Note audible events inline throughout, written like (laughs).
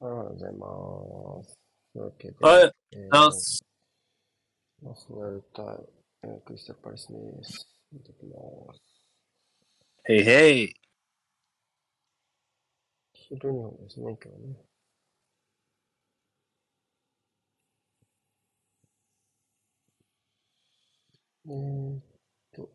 ありがとうございます。というわけで、はい、えーあすナショナルタイ、えークリスタルパレスです。見てきます。へいへい。昼日本ですね、今日ね。えーっと、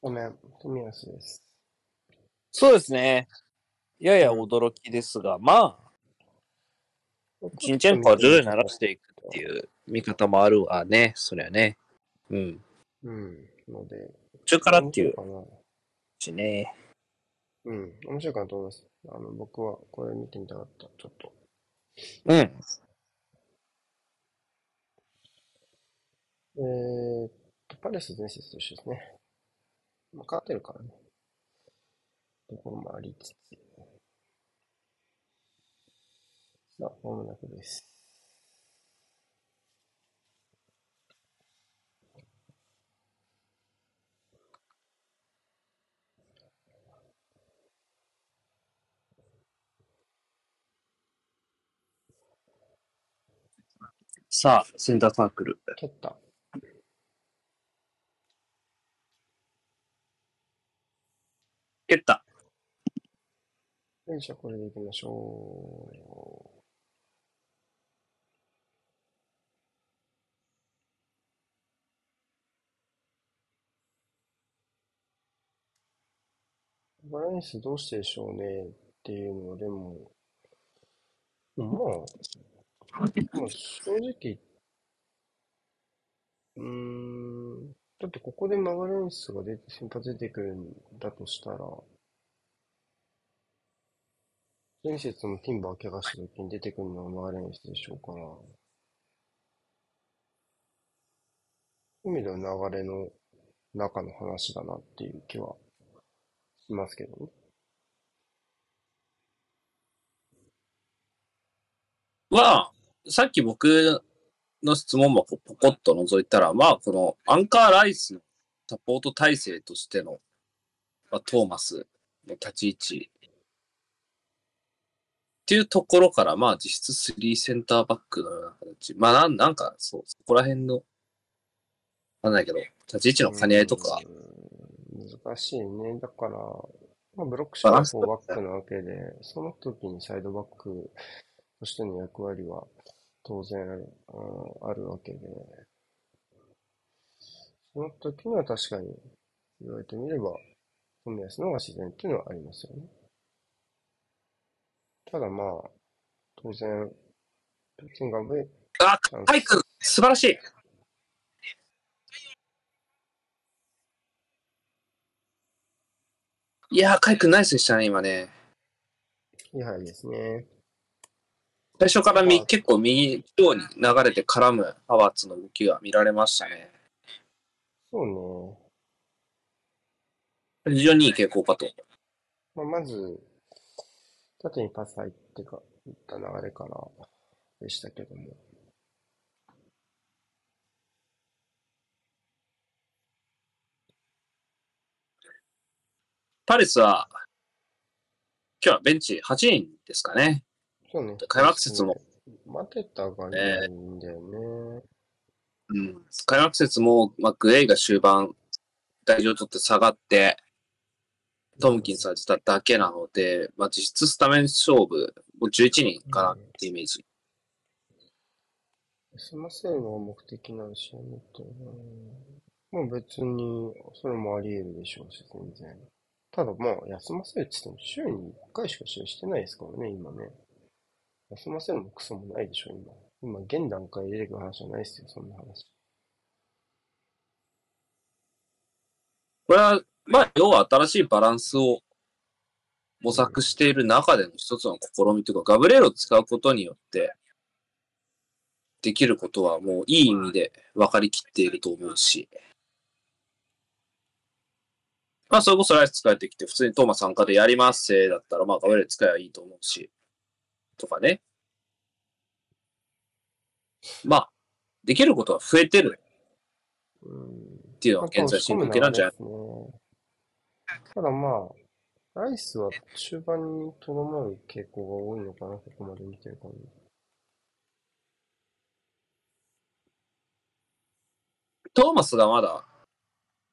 ごめん、富安です。そうですね。やや驚きですが、まあ、チンチェンコは徐々に慣らしていくっていう見方もあるわね。そりゃね。うん。うん。ので、途中からっていうしね。うん、面白いかなと思います。あの、僕はこれ見てみたかった。ちょっと。うん。えーパレス伝説と一緒ですね。まあ、勝ってるからね。ところもありつつ。さあ、まもなくです。さあ、センターサークル。蹴った。蹴った。よいしょ、これでいきましょう。バランスどうしてでしょうねっていうのは、でも、まあ、まあ、正直、うん、だってここでマガレンスが出て、先発出てくるんだとしたら、前節もティンバー怪我した時に出てくるのはマガレンスでしょうから、海の流れの中の話だなっていう気はしますけどね。まあ、さっき僕の質問もポコッと覗いたら、まあ、このアンカーライスのサポート体制としての、まあ、トーマスの立ち位置っていうところから、まあ、実質3センターバックのような形。まあ、なんなんか、そう、そこら辺の、わかんないけど、立ち位置の兼ね合いとか、難しいね。だから、まあ、ブロックシャーはフォーバックなわけで、その時にサイドバックとしての役割は当然、うんあるわけで、その時には確かに言われてみれば、冨安の方が自然っていうのはありますよね。ただまあ、当然、別にガブレあ、カイ君、素晴らしいいやー、カイ君ナイスでしたね、今ね。いやはりですね。最初からみまあ結構右方に流れて絡むハワーツの動きが見られましたね。そうね。非常にいい傾向かと。まあ、まず、縦にパス入ってか、いった流れからでしたけども。パレスは、今日はベンチ8人ですかね。そうね。開幕節も。待てたがないんだよね。うん。開幕節も、まあ、グレイが終盤、大丈夫取って下がって、トムキンされてただけなので、まあ、実質スタメン勝負、もう11人かなってイメージ。休ませるのが目的なん試合にと。まあ別に、それもあり得るでしょうし、全然。ただまあ、休ませるって言っても、週に1回しか試合してないですからね、今ね。休ませるもクソもないでしょ、今。今、現段階で出てくる話じゃないですよ、そんな話。これは、まあ、要は新しいバランスを模索している中での一つの試みというか、ガブレールを使うことによって、できることはもういい意味で分かりきっていると思うし、まあ、それこそライス使えてきて、普通にトーマ参加でやりますせだったら、まあ、ガブレール使えばいいと思うし、とかね。まあ、できることは増えてる。うん。っていうのは現在進行形なんじゃない？ですね。ただまあ、ライスは中盤にとどまる傾向が多いのかな、ここまで見てる感じ。トーマスがまだ、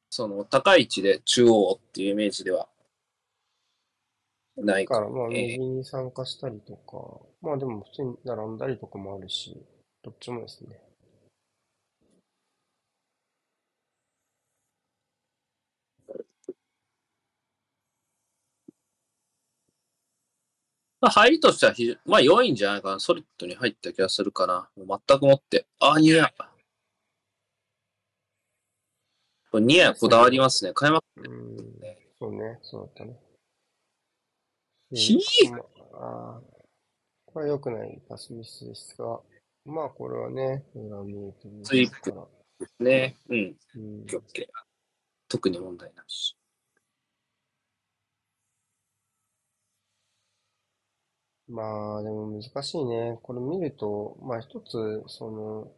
その高い位置で中央っていうイメージではないだからまあ、えー右に参加したりとか、まあでも普通に並んだりとかもあるし、どっちもですね。まあ、入りとしては非常、まあ良いんじゃないかな。ソリッドに入った気がするかな。もう全くもって。あ、ニア。ニアこだわりますね。開幕。うん、そうね、そうだったね。ひまあ、これは良くないパスミスですが、まあこれはね、裏見えてるスイープから。ね。うん。うんオッケーオッケー特に問題なし。まあ、でも難しいね。これ見ると、まあ一つ、その、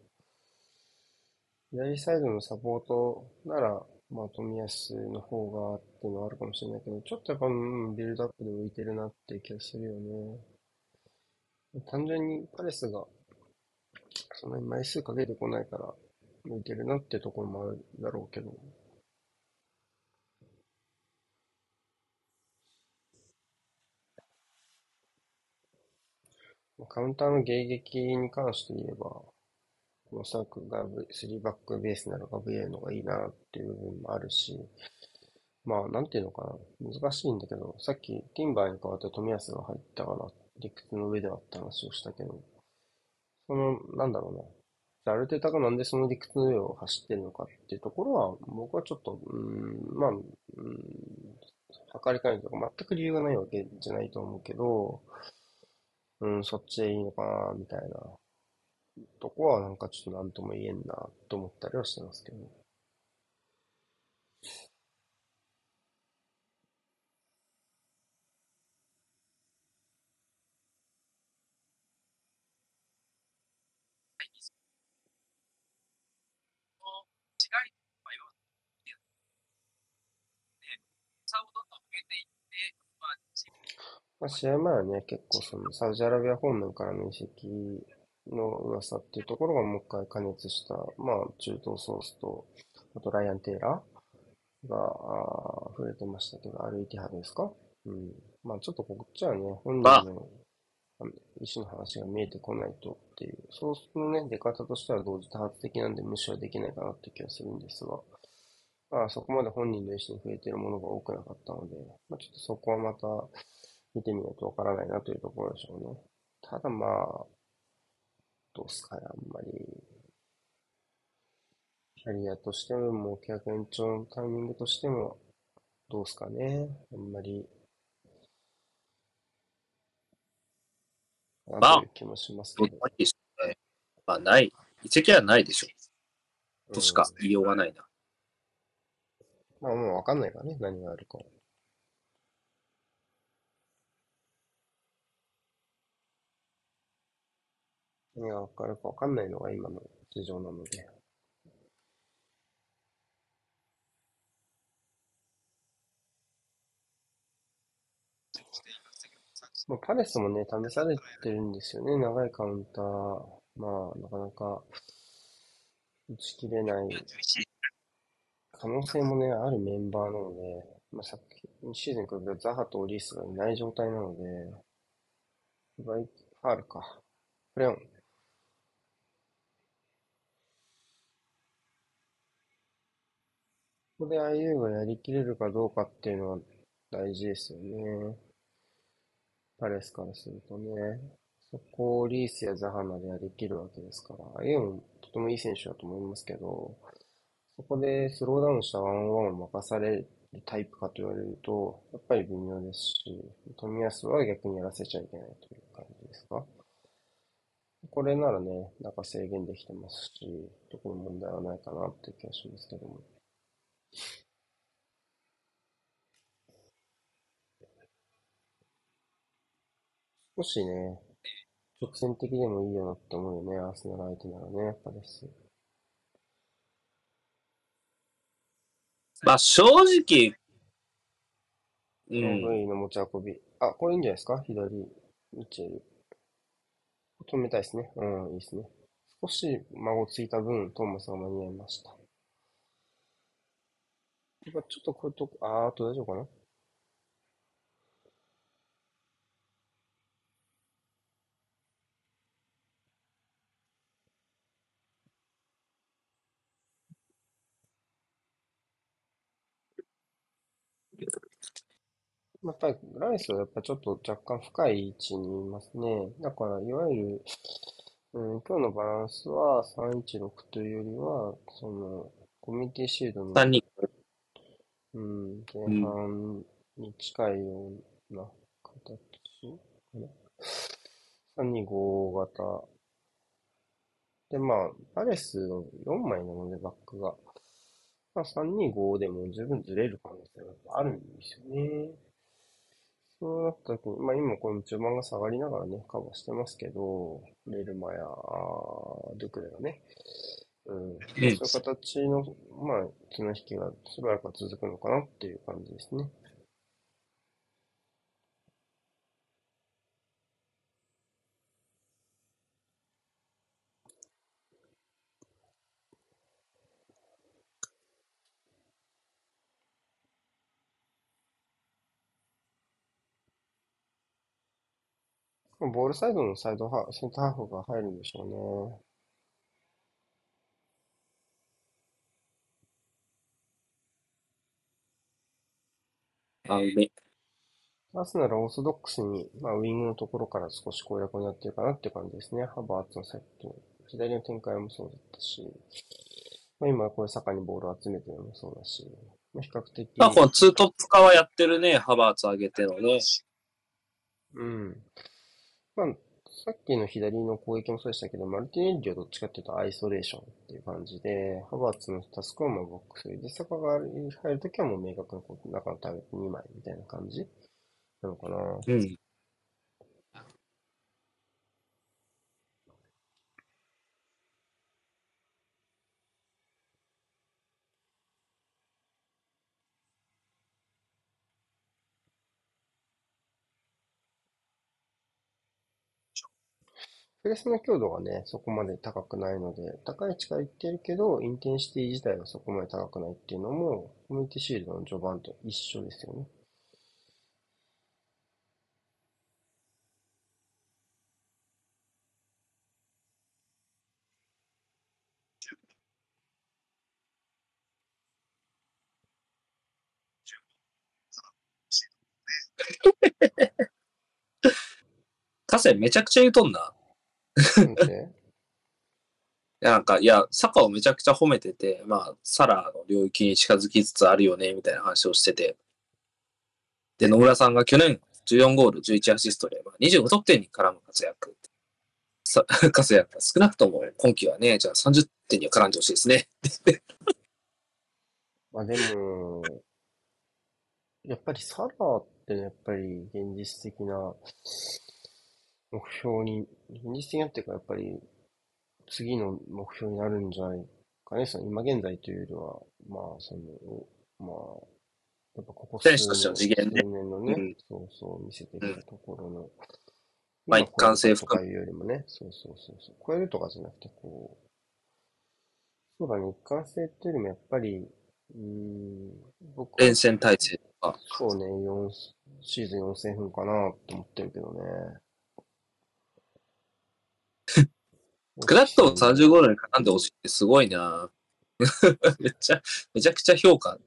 左サイドのサポートなら、まあ冨安の方がっていうのはあるかもしれないけど、ちょっとやっぱ、うんビルドアップで浮いてるなっていう気がするよね。単純にパレスが、そんなに枚数かけてこないから、浮いてるなってところもあるだろうけど。カウンターの迎撃に関して言えば、おそらくガブ、3バックベースならガブリエルの方がいいなっていう部分もあるし、まあ、なんていうのかな。難しいんだけど、さっきティンバーに代わって冨安が入ったから、理屈の上ではって話をしたけど、その、なんだろうな。あ、アルテタがなんでその理屈の上を走ってるのかっていうところは、僕はちょっと、うん、まあ、うん、測りかねるとか、全く理由がないわけじゃないと思うけど、うん、そっちでいいのかな、みたいなとこはなんかちょっとなんとも言えんな、と思ったりはしてますけど。まあ、試合前はね、結構そのサウジアラビア方面からの移籍の噂っていうところがもう一回加熱した、まあ中東ソースと、あとライアン・テイラーが、あー触れてましたけど、アルイティハドですか？うん。まあちょっとこっちはね、本人のあの意思の話が見えてこないとっていう、ソースのね、出方としては同時多発的なんで無視はできないかなって気がするんですが、まあそこまで本人の意思に触れているものが多くなかったので、まあちょっとそこはまた、見てみないとわからないなというところでしょうね。ただまあ、どうすかね、あんまり。キャリアとしても、もう契約延長のタイミングとしても、どうすかね。あんまり。まあ気もしますけど。いいですね。まあ、ない。移籍はないでしょ。としか言いようがないな。まあもうわかんないからね、何があるかは。何がわかるかわかんないのが今の事情なので。まあ、パレスもね、試されてるんですよね。長いカウンター。まあ、なかなか打ち切れない可能性もね、あるメンバーなので、まあ、昨シーズンに比べるとザハとオリースがいない状態なので、バイファールか。フレオン。ここで IU がやりきれるかどうかっていうのは大事ですよね。パレスからするとね。そこをリースやザハまでやりきるわけですから。IU もとてもいい選手だと思いますけど、そこでスローダウンしたワンワンを任されるタイプかと言われると、やっぱり微妙ですし、冨安は逆にやらせちゃいけないという感じですか？これならね、なんか制限できてますし、特に問題はないかなっていう気がしますけども。少しね、直線的でもいいよなって思うよね、アーセナル相手ならね、パレス。まあ正直、うん。の持ち運び。あ、これいいんじゃないですか？左、ミチェル。止めたいですね。うん、いいですね。少し孫ついた分、トーマスが間に合いました。ちょっとこういうとこ、あーあと大丈夫かな？やっぱりライスはやっぱちょっと若干深い位置にいますね。だから、いわゆる、うん、今日のバランスは316というよりは、その、コミュニティシールドの、3人。うん、前。半に近いような形かな。325型。で、まあ、パレスの4枚なので、バックが。まあ、325でも十分ずれる可能性があるんですよね。そうなった時に、まあ今この中盤が下がりながらね、カバーしてますけど、レルマや、ドゥクレがね、うん、うん。そういう形の、まあ、綱引きがしばらくは続くのかなっていう感じですね。ボールサイドのサイドハ、センターハーフが入るんでしょあ、うめ。うね。アーセナルはオーソドックスに、まあ、ウィングのところから少し攻略になってるかなっていう感じですね。ハバーツのさっきの左の展開もそうだったし、まあ、今これ坂にボールを集めてるのもそうだし、まあ、比較的、まあこのツートップ化はやってるね。ハバーツ上げてのね。うん。まあ、さっきの左の攻撃もそうでしたけど、マルティネッリはどっちかっていうとアイソレーションっていう感じで、ハバーツのタスクはまあボックスで、坂が入るときはもう明確な中のターゲット2枚みたいな感じなのかな。うん。プレスの強度がね、そこまで高くないので、高い位置からいってるけど、インテンシティ自体はそこまで高くないっていうのも、コミュニティシールドの序盤と一緒ですよね。(laughs) 河川めちゃくちゃ言うとんな。なんか、いや、サカをめちゃくちゃ褒めてて、まあ、サラの領域に近づきつつあるよね、みたいな話をしてて。で、野村さんが去年14ゴール、11アシストで、まあ、25得点に絡む活躍。さ (laughs) 活躍が少なくとも今季はね、じゃあ30点には絡んでほしいですね。(laughs) まあでも、やっぱりサラーってねやっぱり現実的な目標に、現実的なってかやっぱり次の目標になるんじゃないかね。その今現在というよりは、まあその、まあ、やっぱここ数選手としての次元ね。数年のね、うん。そうそう見せてきたところの、まあ今一貫性とかいうよりもね、そうそうそうそう、超えるとかじゃなくてこう、そうだね、一貫性っていうよりもやっぱり、うーん、僕は連戦体制とか。そうね、4シーズン4000分かなと思ってるけどね。少なくとも30ゴールに絡んでほしいってすごいな (laughs) めっちゃ、めちゃくちゃ評価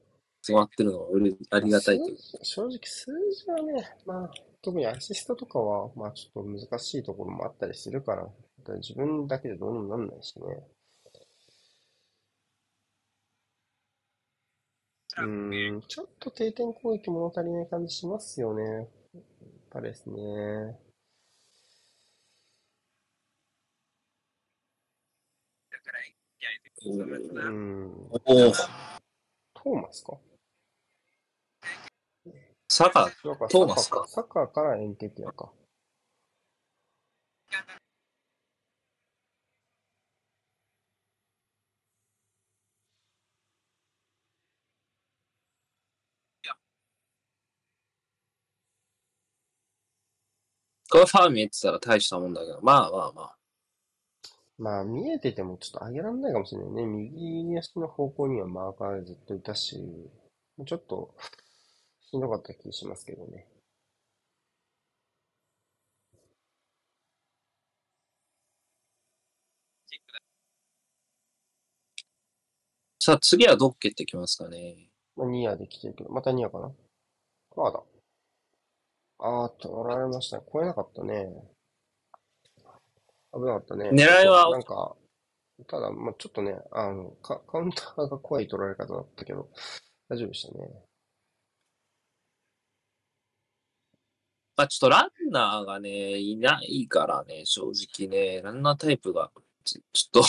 詰まってるのはうれありがたいとい正直数字はね、まあ、特にアシストとかは、まあちょっと難しいところもあったりするから、だから自分だけでどうにもなんないしね。うーん、ちょっと定点攻撃物足りない感じしますよね。パレスね。そうだね。うん。おお。トーマスか？サカ、トーマスか。サカーからエンケティアか。これファーム見ってたら大したもんだけど、まあまあまあ。まあ、見えててもちょっと上げられないかもしれないね。右足の方向にはマーカーずっといたし、ちょっとしんどかった気しますけどね。さあ次はどっけってきますかね。まあ、ニアで来てるけど、またニアかな？ああだ。ああ、取られましたね。超えなかったね。危なかったね。狙いはなんか、ただ、まあちょっとね、あの、カカウンターが怖い取られ方だったけど、大丈夫でしたね。まあちょっとランナーがね、いないからね、正直ね、ランナータイプが、ちょちょっ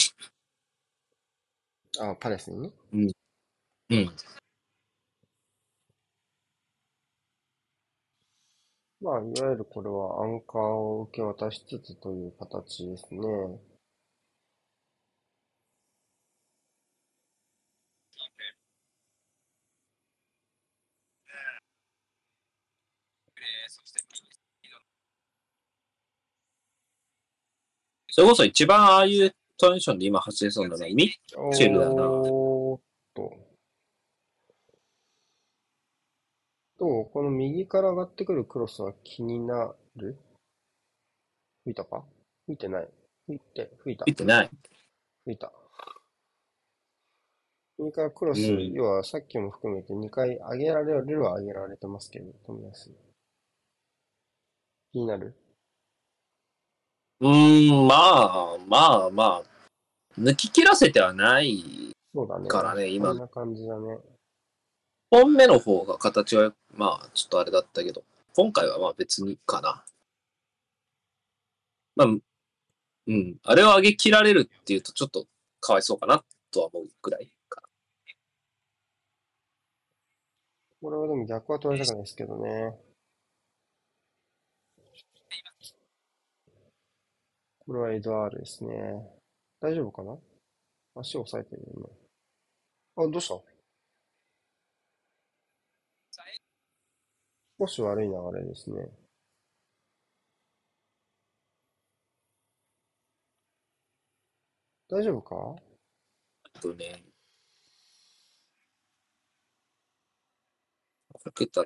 と、あ、パレスにね。うん。まあ、いわゆるこれはアンカーを受け渡しつつという形ですね。それこそ一番ああいうトランジションで今発生そうなのはミッチェルだなおーっと。どうこの右から上がってくるクロスは気になる？吹いたか？吹いてない。吹いて、吹いた。見てない。吹いた。右からクロス、うん要はさっきも含めて2回上げられるは上げられてますけど、富安。気になる？うーん、まあまあまあ、抜き切らせてはないそうだね。からね今こんな感じだね。本目の方が形は、まあ、ちょっとあれだったけど、今回はまあ別にかな。まあ、うん、あれを上げ切られるっていうとちょっとかわいそうかなとは思うくらいかなこれはでも逆は取れたくないですけどね。これはエドワールですね。大丈夫かな？足を押さえてるよね。あ、どうした？少し悪い流れですね。大丈夫か？な。とね。かけた。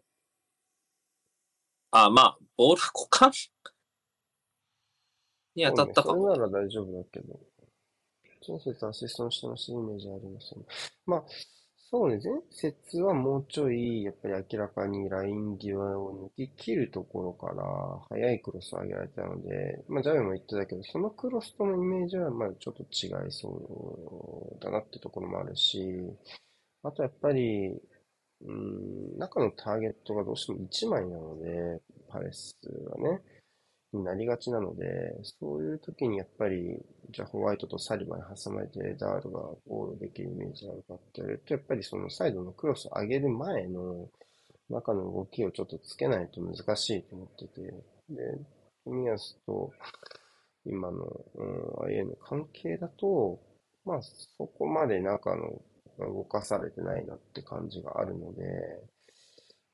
あ、まあ、ボール股間？に当たったかも。それなら大丈夫だけど。前節アシストのしてましたイメージありますよね。まあ、そうね、前節はもうちょい、やっぱり明らかにライン際を抜き切るところから、速いクロスを上げられたので、まあ、ジャベも言ってたけど、そのクロスとのイメージは、まあ、ちょっと違いそうだなってところもあるし、あとやっぱり、うん、中のターゲットがどうしても1枚なので、パレスはね、になりがちなので、そういう時にやっぱり、じゃあホワイトとサリバに挟まれてダールがゴールできるイメージがあるかって言ると、やっぱりそのサイドのクロスを上げる前の中の動きをちょっとつけないと難しいと思ってて、で、冨安と今の、うん、IA の関係だと、まあそこまで中の動かされてないなって感じがあるので、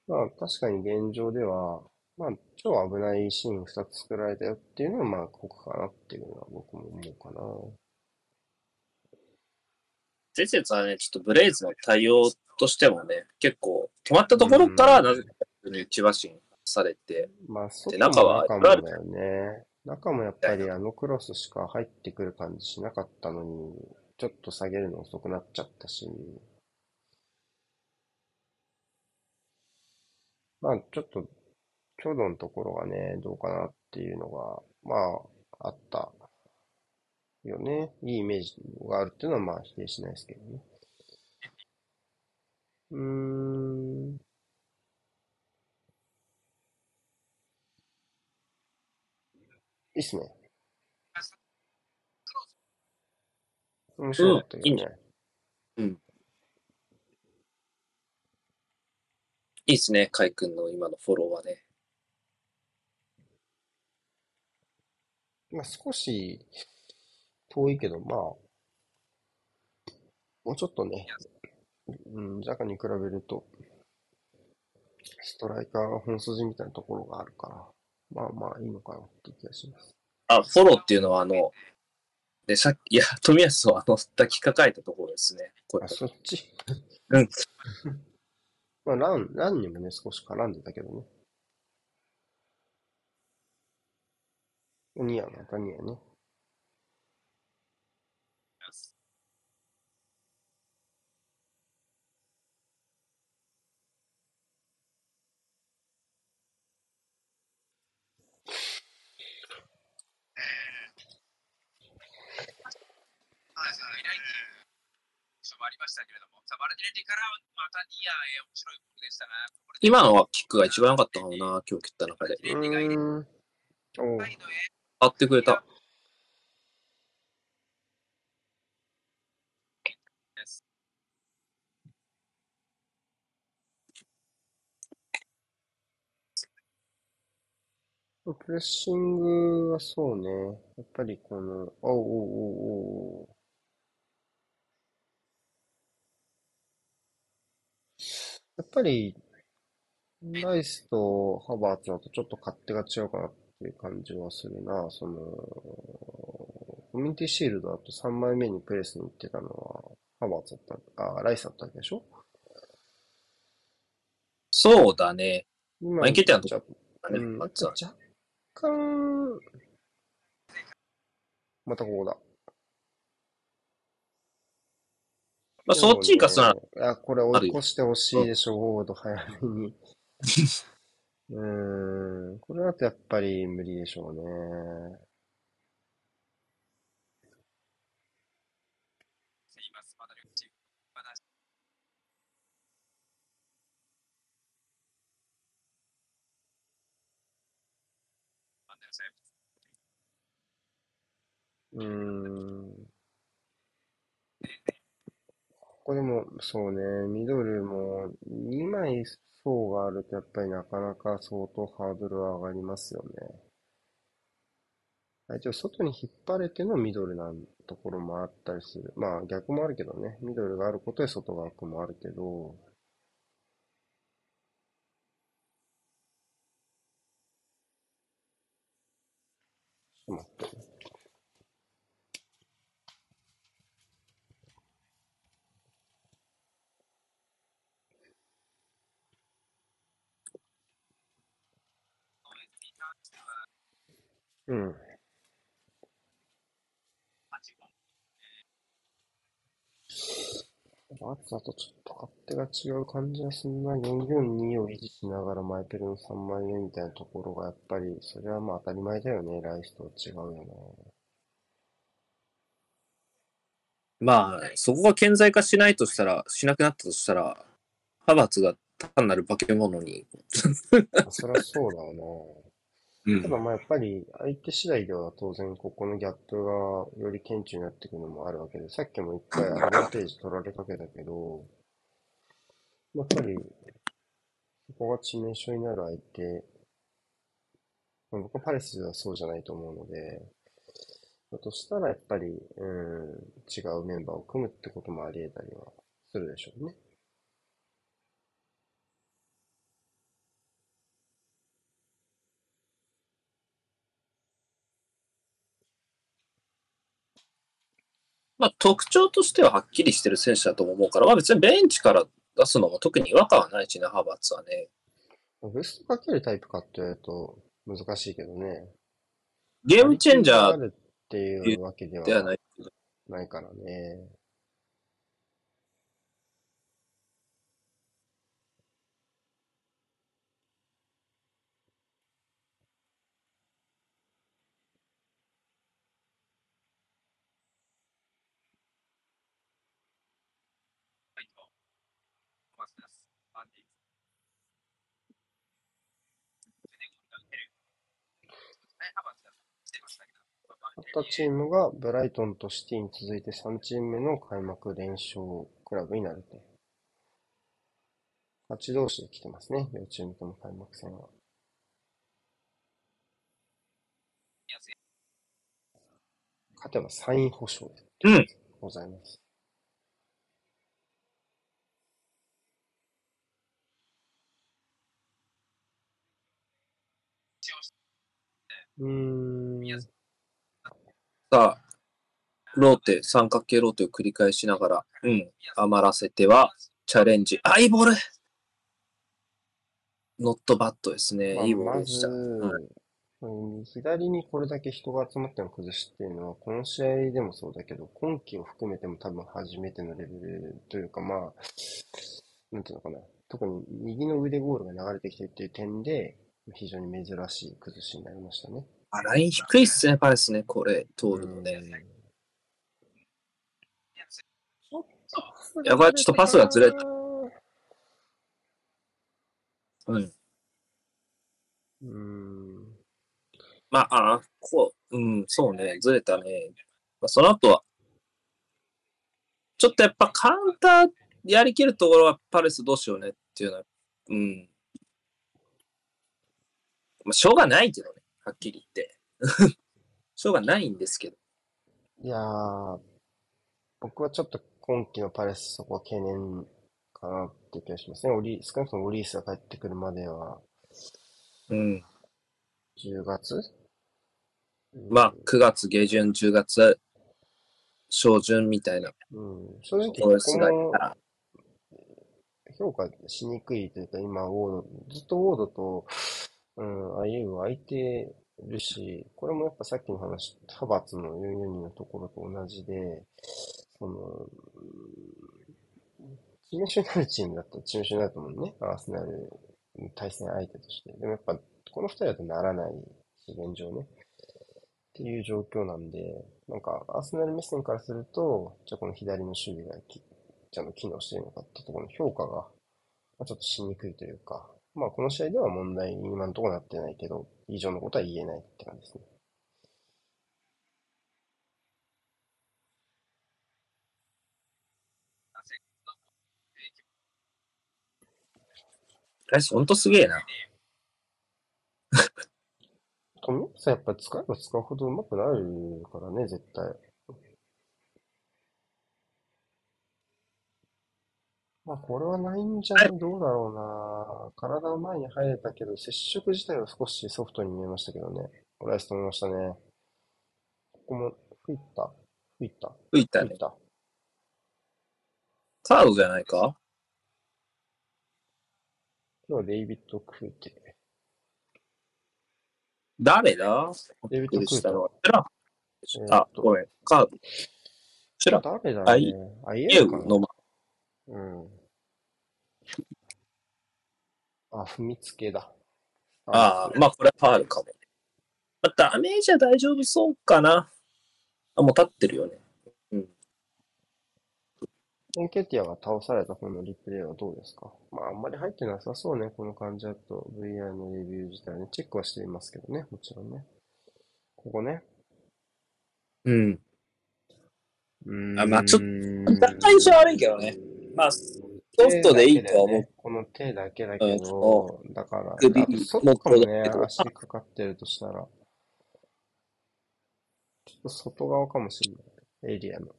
まあ確かに現状では、まあ、超危ないシーン2つ作られたよっていうのは、まあ、ここかなっていうのは僕も思うかな。前節はね、ちょっとブレイズの対応としてもね、結構止まったところから、うんなぜか内橋にされて、まあ、外中はも中もだよね。中もやっぱりあのクロスしか入ってくる感じしなかったのに、ちょっと下げるの遅くなっちゃったし、まあ、ちょっと、強度のところがね、どうかなっていうのが、まあ、あったよね。いいイメージがあるっていうのは、まあ、否定しないですけどね。うーん。いいっすね。面白かったけどね。いいっすね、カイ君の今のフォローはね。まあ、少し遠いけど、まあ、もうちょっとね、うん、ジャカに比べると、ストライカーが本筋みたいなところがあるから、まあまあいいのかなって気がします。あ、フォローっていうのは、あの、で、さっき、いや、富安をあの、抱きかかえたところですね。これあ、そっち？うん。(laughs) まあ、ラン、ランにもね、少し絡んでたけどね。ニアまたニアね。もありましたけれども、さあマルティネリからまたニアへ面白いボールでしたが、これで今のはキックが一番良かったかもな、今日切った中で。うーん。あってくれた。プレッシングはそうね。やっぱりこの、おうおうおうおうやっぱり、ライスとハバーツだとちょっと勝手が違うかなっていう感じはするな。その、コミュニティシールドだと3枚目にプレスに行ってたのは、ハバーツだった、あ、ライスだったわけでしょ？そうだね。今まあいけたよじゃうん、あっちは若干、またここだ。まあ、そっちにかすなら、いや、これ追い越してほしいでしょ、フォワード早めに。(laughs) うん、これだとやっぱり無理でしょうね。うん。ここでも、そうね、ミドルも2枚層があるとやっぱりなかなか相当ハードルは上がりますよね。一応外に引っ張れてのミドルなところもあったりする。まあ逆もあるけどね。ミドルがあることで外が開くもあるけど。ちょっと待ってうん。あとだとちょっと勝手が違う感じがすんな。442を維持しながらマイペルの3枚目みたいなところがやっぱり、それはまあ当たり前だよね。ライスとは違うよね。まあ、そこが顕在化しないとしたら、しなくなったとしたら、ハバーツが単なる化け物に。まあそりゃそうだわな。ただまあやっぱり相手次第では当然ここのギャップがより顕著になってくるのもあるわけで、さっきも一回アドバンテージ取られかけたけど、やっぱりそこが致命傷になる相手、まあ僕はパレスではそうじゃないと思うので、だとしたらやっぱり、うん、違うメンバーを組むってこともあり得たりはするでしょうね。まあ、特徴としてははっきりしてる選手だとも思うから、まあ別にベンチから出すのも特に違和感はないしね、ハバーツはね。ブストかけるタイプかって言われると難しいけどね。ゲームチェンジャーっていうわけでは。ないからね。はいとマスダスアンディセネゴルが打てるねハバーツが来てましたけど勝ったチームがブライトンとシティに続いて3チーム目の開幕連勝クラブになると。勝ち同士で来てますね。両チームとも開幕戦は。勝てばサイン保証でございます。うーん。さあ、ローテ、三角形ローテを繰り返しながら、うん、余らせては、チャレンジ。あ、いいボールノットバットですね。まあいいボーまルでした。ず、うん左にこれだけ人が集まっての崩しっていうのは、この試合でもそうだけど、今季を含めても多分初めてのレベルというか、まあ、なんていうのかな。特に右の腕ゴールが流れてきてるっていう点で、非常に珍しい崩しになりましたね。あ、ライン低いっすね、パレスね、これ、通るので。やばいちょっとパスがずれたうん。うん。まあ、あこう、うん、そうね、ずれたね。まあ、その後は、ちょっとやっぱカウンターやりきるところはパレスどうしようねっていうのは、うん。まあ、しょうがないけどね、はっきり言って。(laughs) しょうがないんですけど。いやー、僕はちょっと今季のパレスそこは懸念かなって気がしますね。オリ少なくともオリースが帰ってくるまでは、うん。10月？まあ、9月下旬、10月、初旬みたいなうん、正直、この評価しにくいというか、今、ウォード、ずっとウォードと、うん、アイエウは空いてるし、これもやっぱさっきの話、派閥の442のところと同じで、その、うん致命傷になるチームだったら致命傷になると思うね。アーセナル、対戦相手として。でもやっぱ、この二人だとならない、現状ね。っていう状況なんで、なんか、アーセナル目線からすると、じゃあこの左の守備がきちゃんと機能してるのかってところの評価が、ま、ちょっとしにくいというか、まあこの試合では問題に今のところなってないけど、以上のことは言えないって感じですね。パレスほんとすげえな。富安やっぱ使えば使うほど上手くなるからね、絶対。まあこれはないんじゃないどうだろうな。体は前に入れたけど、接触自体は少しソフトに見えましたけどね。オライスと思いましたね。ここも吹いた？吹いた？吹いたね吹い。たカードじゃないか？今日はデイビッド・クーテ。誰だ？デイビッド・クーテあ、ごめん。カード。チュラ誰だね。あ、イエエウうん。あ、踏みつけだ。ああ、まあこれはファールかも。まあ、ダメージは大丈夫そうかな。あ、もう立ってるよね。うん。エンケティアが倒された方のリプレイはどうですか？まあ、あんまり入ってなさそうね。この感じだと VR のレビュー自体ね。チェックはしていますけどね。もちろんね。ここね。うん。うーんあまあちょっと若干印象悪いけどね。まあ、ソフトでいいとは思う。この手だけだけうんど、だから、首あと外かもね足かかってるとしたら。ちょっと外側かもしれない。エリアの。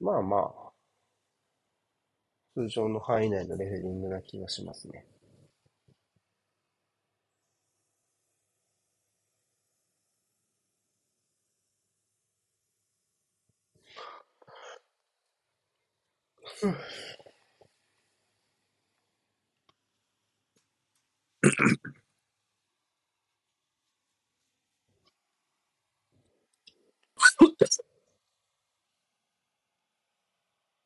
まあまあ、通常の範囲内のレフェリングな気がしますね。(coughs)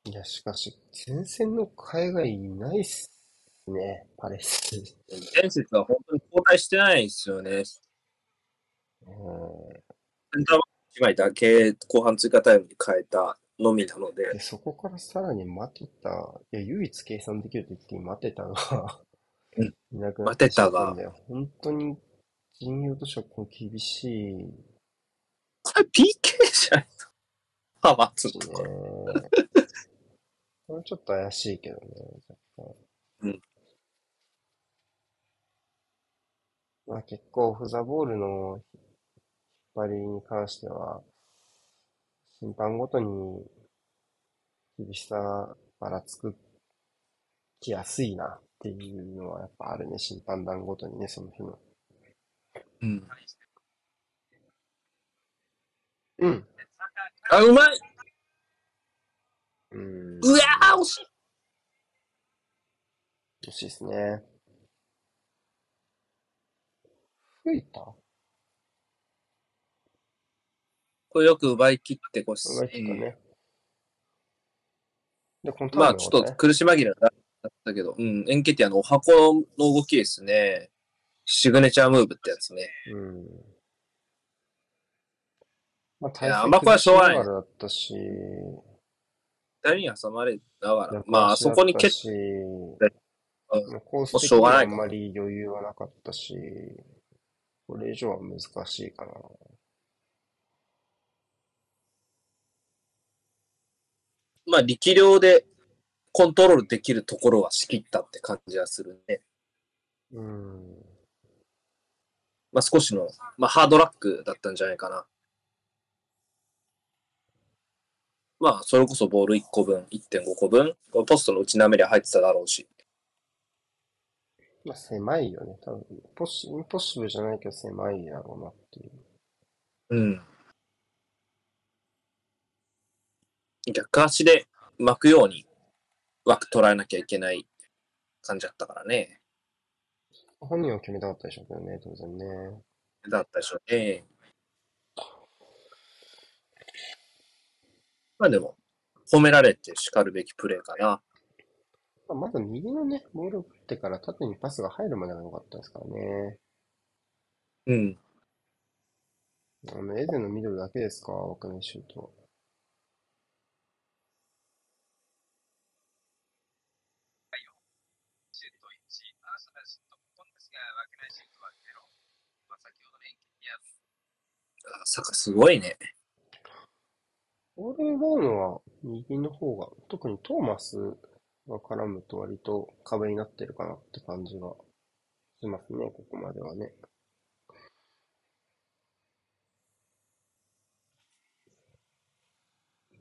いや、しかし、前線の海外いないっすね、パレス。前節は本当に交代してないですよね。うんセンターバック1枚だけ後半追加タイムに変えたのみなのでで、、そこからさらにマテタ、いや、唯一計算できるって言っていいマテタがうんいなくなってしまったんだよ。本当に陣容としてはこう厳しいこれ PK じゃないの？ハマツとか。。これちょっと怪しいけどね。うん。まあ結構、オフザボールの引っ張りに関しては、審判ごとに厳しさばらつくきやすいなっていうのはやっぱあるね、審判団ごとにね、その日の。うん。うん。あ、うまいうん。うわー惜しい惜しいですね。吹いた？これよく奪い切ってこうまいったね。で、このターンまあちょっと苦し紛れだったけど、うん、エンケティアのお箱の動きですね。シグネチャームーブってやつね。うん。まあ、体勢まあこれはしょうがないだったし、二人に挟まれながら逆、まああそこに蹴っし、うんまあコース的にはあしょうがないかんまり余裕はなかったし、これ以上は難しいかな。まあ力量でコントロールできるところは仕切ったって感じはするね。うん。まあ少しの、まあハードラックだったんじゃないかな。まあそれこそボール1個分、1.5個分、ポストの内なめりは入ってただろうし。まあ、狭いよね。多分、ポッシ、インポッシブルじゃないけど狭いやろうなっていう。うん。逆足で巻くように枠捉えなきゃいけない感じだったからね。本人は決めたかったでしょうけどね、当然ね。だったでしょうね。まあでも、褒められて叱るべきプレーかな。まあ、まず右のね、ボールを打ってから縦にパスが入るまでが良かったですからね。うん。あの、エゼのミドルだけですか、枠内シュート。シュート1、アーサナルシュート1本ですが、枠内シュートはゼロ。まあ、先ほどのエンケティアサカすごいね。俺が思うのは、右の方が、特にトーマスが絡むと割と壁になってるかなって感じがしますね、ここまではね。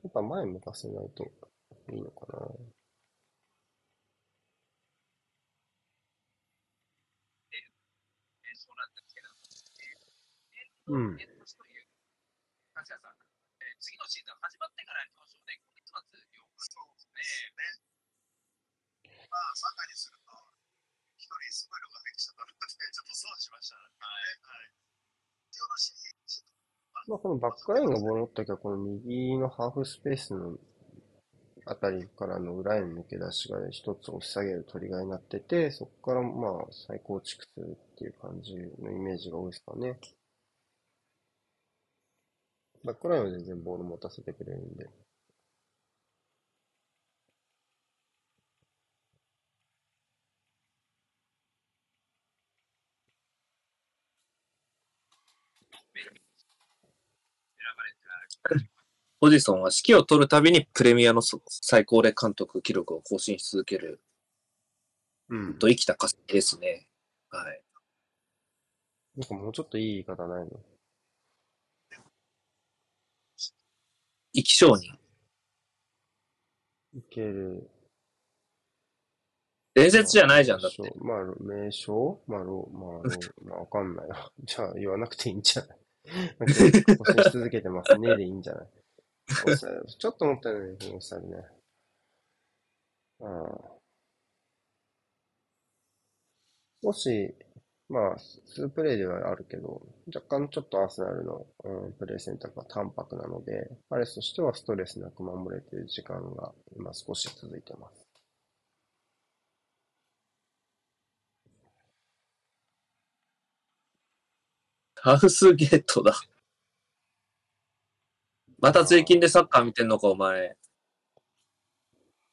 やっぱ前向かせないといいのかな。うなんですけど、えーうんエンドスという、カシアさん、えー次のシーズン始まってから表彰で今月末両方ですね。まあ、サッカーにすると、一人すごいのが入ってきちゃったので、ちょっと損しました。はい。はい。必要なシーン、まあ、このバックラインがボール持った時は、この右のハーフスペースのあたりからの裏への抜け出しが一つ押し下げるトリガーになってて、そこからまあ再構築するっていう感じのイメージが多いですかね。バックラインは全然ボール持たせてくれるんで。たポジソンは指揮を取るたびにプレミアの最高齢監督記録を更新し続けるうん。と生きた化石ですね。はい。なんかもうちょっといい言い方ないの？生き証人。いける。伝説じゃないじゃん、だって。まあ、名称？まあ、ろまあ、ろまあ、わかんないわ。(laughs) じゃあ、言わなくていいんじゃない？更新し続けてますねでいいんじゃない？ちょっと思ったよね、このオフサイドね。ああ。少し、まあ、2プレイではあるけど、若干ちょっとアーセナルの、うん、プレイ選択が淡白なので、パレスとしてはストレスなく守れている時間が今少し続いてます。ハウスゲートだ。また税金でサッカー見てんのか、お前。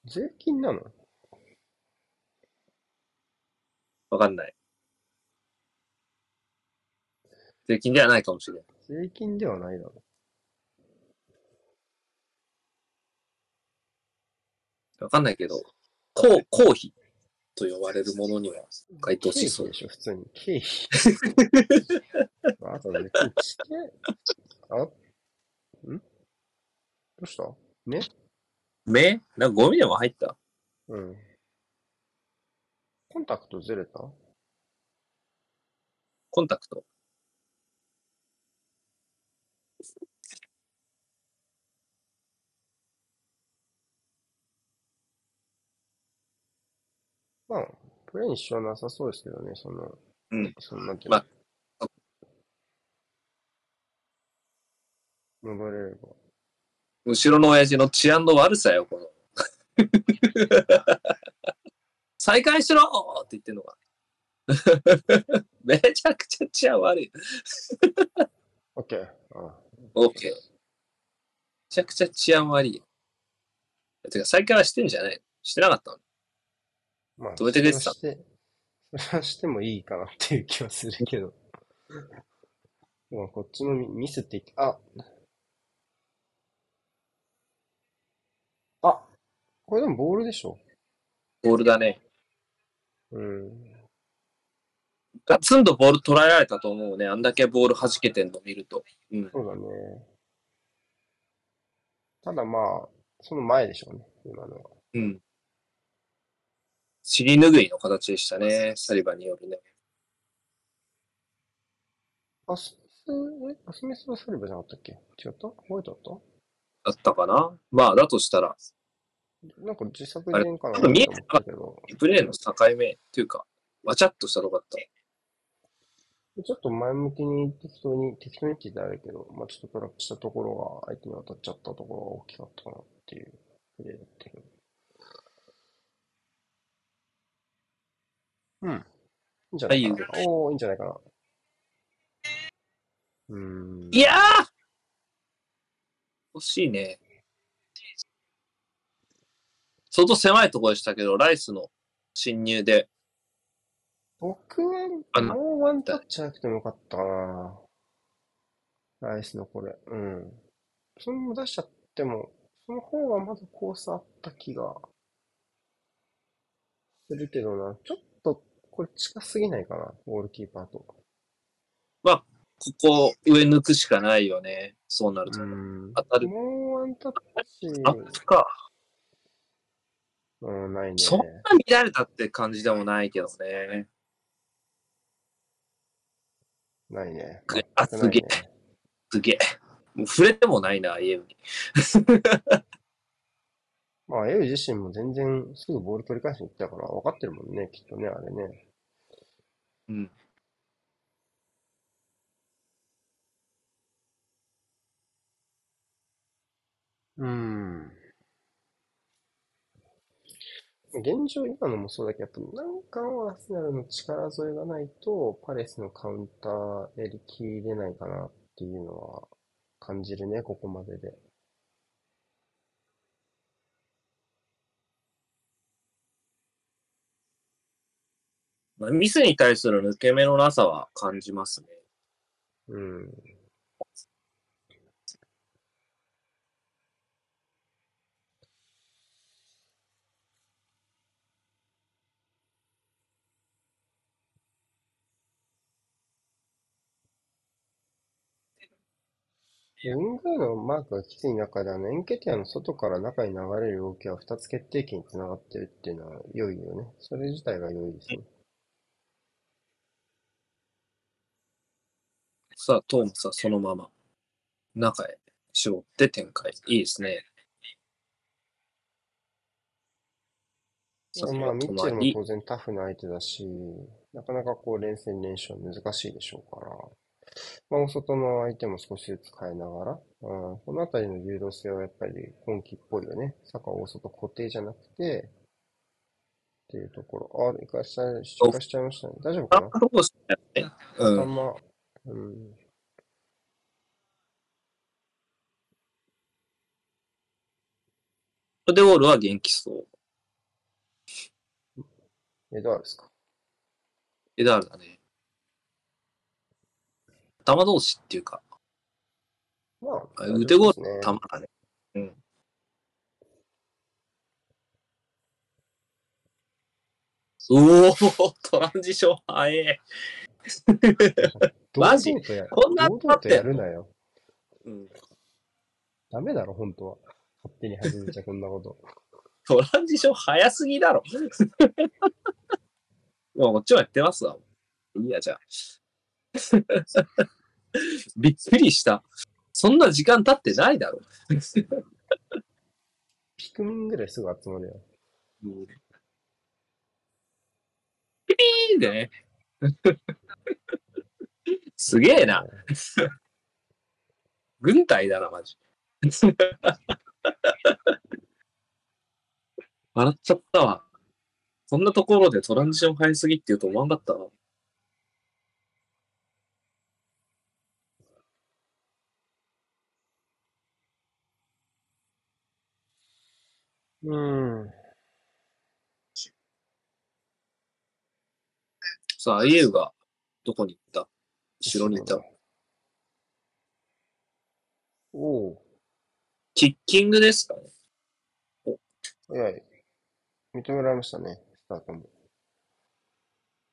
税金なの？わかんない。税金ではないかもしれない。税金ではないだろわかんないけど、公公費と呼ばれるものには該当しそうで。しょ、普通に。経費。(laughs) あと税金して、あ、ん？どうした？ね目？なんかゴミでも入った？うん。コンタクトずれた？コンタクト？まあ、プレイに支障はなさそうですけどね、その、うん。そんていうのまあ戻れれば。後ろの親父の治安の悪さよ、この。(laughs) 再開しろって言ってんのか。(laughs) めちゃくちゃ治安悪い。オッケー。あオッケー。めちゃくちゃ治安悪い。てか、再開はしてんじゃないしてなかったのまあ、止めてくれてたそれはして、(laughs) それはしてもいいかなっていう気はするけど。まあ、こっちのミミスって言って、ああこれでもボールでしょボールだね。うん。ガツンとボール捉えられたと思うね。あんだけボール弾けてんの見ると。うん。そうだね。ただまあ、その前でしょうね、今のは。うん。尻拭いの形でしたね。サリバンによるね。アスミス、え、アスミスはサリバじゃなかったっけ？違った？ホワイトだっだったかな？まあ、だとしたら、たなんか自作自演かな？見えてとなかったけど、プレーの境目っていうか、わちゃっとしたとこだった。ちょっと前向きに適当に、適当にって言ったらあれだけど、まあちょっとトラップしたところが相手に当たっちゃったところが大きかったかなっていうプレーだったけど。うん。いいんじゃないかな。おー、いいんじゃないかな。うーん。いやー欲しいね。相当狭いところでしたけど、ライスの侵入で、僕は、あのもうワンタッチなくてもよかったかな。ライスのこれ。うん。そのまま出しちゃっても、その方がまだコースあった気がするけどな。ちょっと、これ近すぎないかな。ゴールキーパーと。ここ上抜くしかないよね。そうなると。うん。当たる。もうワンタッチ、アップか。うん、ないね。そんな乱れたって感じでもないけどね。ないね。ぐあ全くないねすすげえ。もう触れてもないな、家に。(laughs) まあ、エウ自身も全然すぐボール取り返しに行ったから分かってるもんね、きっとね、あれね。うん。うん。現状、今のもそうだけど、やっぱなんかのアーセナルの力添えがないと、パレスのカウンターやりきれないかなっていうのは感じるね、ここまでで。まあ、ミスに対する抜け目のなさは感じますね。うん。ウィングのマークがきつい中で、あの、エンケティアの外から中に流れる動きは2つ決定機につながってるっていうのは良いよね。それ自体が良いですね。さあ、トーマスはそのまま中へ絞って展開。いいですね。さまあ、ミッチェルもり当然タフな相手だし、なかなかこう連戦連勝難しいでしょうから、まあ、大外の相手も少しずつ変えながら、うん、このあたりの流動性はやっぱり今季っぽいよね。サカ大外固定じゃなくて、っていうところ。あ、生かしちゃい、生かしちゃいましたね。大丈夫かな？どうん。頭、うん。デオールは元気そう。エドワールですか？エダールだね。頭同士っていうか、まあ、あ腕ゴールですね。球だね。うん。おお (laughs) トランジション早え。(laughs) マジ？こんな堂々とやるなよ。うん。ダメだろ、本当は。勝手に始めちゃこんなこと。(laughs) トランジション早すぎだろ。もうこっちもやってますわ。いいや、じゃあ。(laughs) びっくりした。そんな時間経ってないだろ。ピクミンぐらいすぐ集まるよ。ピピーンでね。すげえな。軍隊だな、マジ。笑っちゃったわ。そんなところでトランジション早すぎって言うと思わんかったわ。うん。さあ、アイエウがどこに行った？後ろにいた。おおキッキングですかね。早い。認められましたね、スタートも。